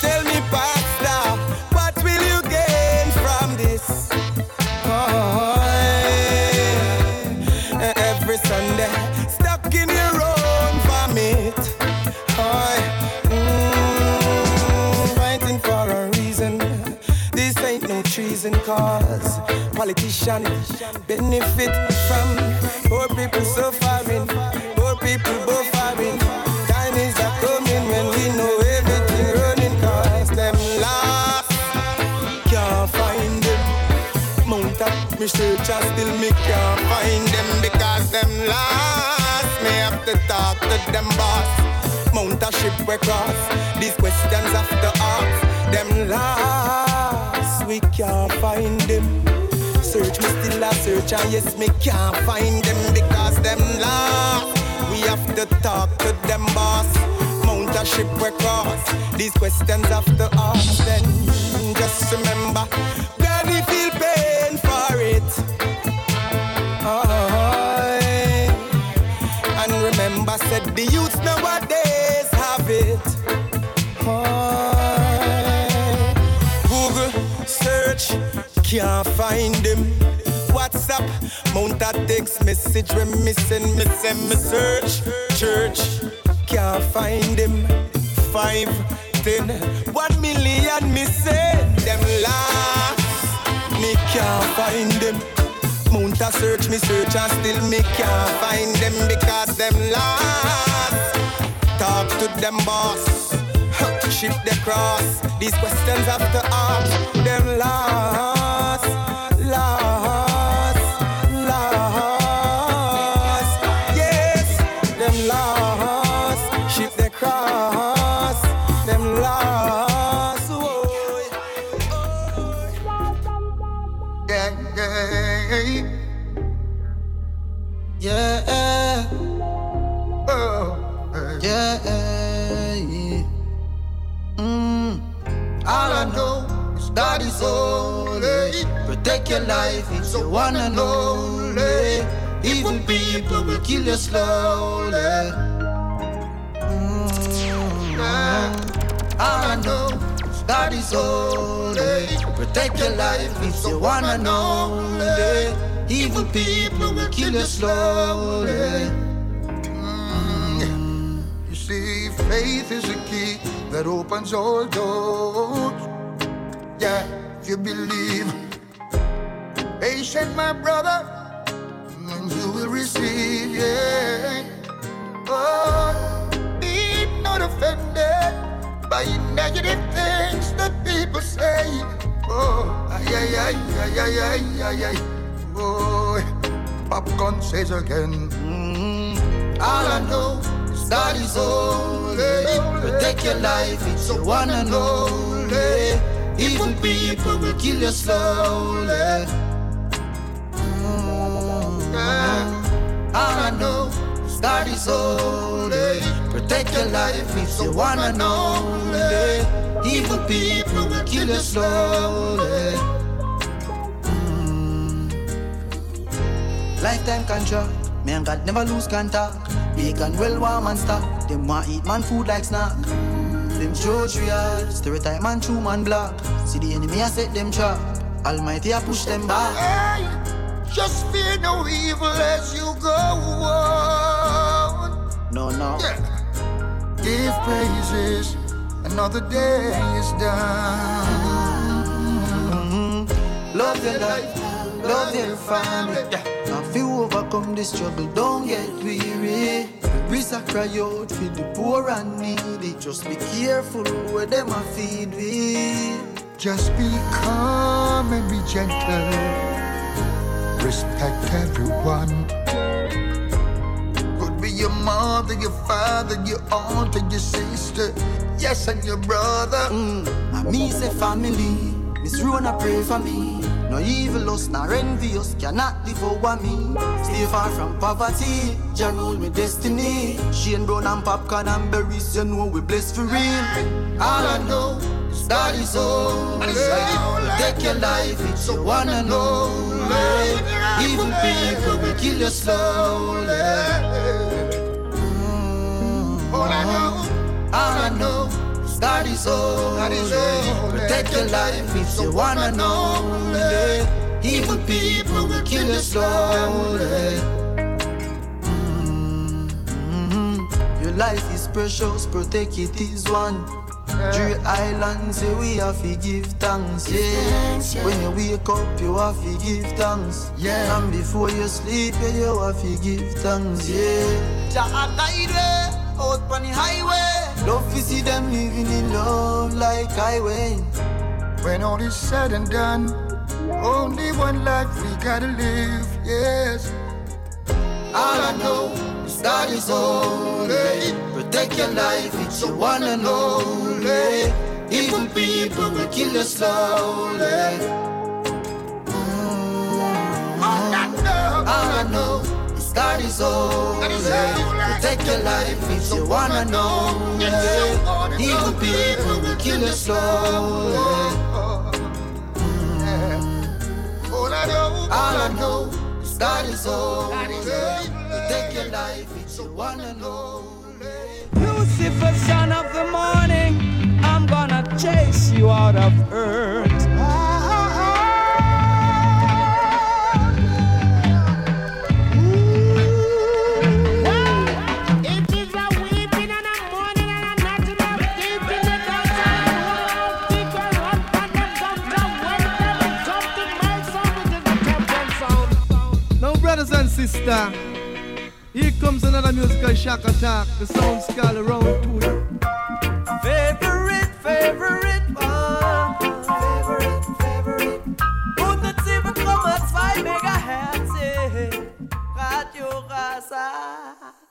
Tell me, Pastor, cause politicians benefit from poor people suffering, poor people buffering. Time is a coming when we know everything running cause them lost. Can't find them. Mount up me search and still me can't find them because them lost. Me have to talk to them boss. Mount a ship we cross. These questions after ask. Them lost. Can't find them. Search me still a search and yes me can't find them because them lost. We have to talk to them boss. Mount a ship we cross. These questions after ask. Then just remember, granny feel pain for it. Aye. And remember, said the youths nowadays have it. Aye. Can't find them. WhatsApp, mount a text message when me send me send me search. Church, can't find them. Five, ten, one million me send them last. Me can't find them. Mount a search, me search and still me can't find them because them lost. Talk to them boss, ship the cross. These questions have to ask them lost, know is only protect your life if you wanna know. Evil people will kill you slowly. Mm. All I know is that is only protect your life if you wanna know. Evil people will kill you slowly. Mm. You see, faith is a key that opens all doors. Yeah, if you believe, patient, my brother, and you will receive. Yeah. Oh, be not offended by negative things that people say. Oh, ay, ay, ay, ay, ay, ay, ay, ay. Boy, Popcaan says again. Mm, all I know is that is only protect your life if you wanna know. Evil people will kill you slowly. Mm, all I know is that is only protect your life if you wanna know. Evil people will kill you slowly. Lifetime contract, me and God never lose contact. Bacon well warm and stock. Them want eat man food like snack. Them judge real, stereotype man true man black. See the enemy I set them trap. Almighty I push them back. just fear no evil as you go on. No, no. Give praises, another day is done. Mm-hmm. Love your life, love your family. Now if you overcome this struggle, don't get weary. Risa cry out for the poor and needy. Just be careful where them a feed we. Just be calm and be gentle. Respect everyone. Could be your mother, your father, your aunt, and your sister. Yes, and your brother. Mm. Me say family. Miss Rona pray for me. No evil us, nor envious cannot live over me. Stay far from poverty, Jah rule me destiny. Shane brown and Popcaan and berries, you know we blessed for real. All I know is that is all. Take your life if you wanna know. Evil people will kill you slowly. Mm. All I know, all I know. That is all. That is all. Protect your life if you wanna know. Evil people will kill you slowly. Mm-hmm. Your life is precious, protect it is one. Three islands, say we have to give thanks, yeah. When you wake up, you have to give thanks, yeah. And before you sleep, yeah, you have to give thanks, yeah. Out on the highway. Love to see them living in love like highway. When all is said and done, only one life we gotta live, yes. All I know is God is holy. Protect your life, it's your one and only. Evil people will kill you slowly. Mm. All I know is God is holy. Protect your life, it's your one and only. Evil people will kill you slowly. All I know, All I know is God is holy. Protect your life, it's your one and only. Lucifer, son of the morning, I'm gonna chase you out of earth. sister. Here comes another musical shock attack. The sound's called around to the favorite, favorite one. Favorite, favorite. On the tip of 5 megahertz. Radio Rasa.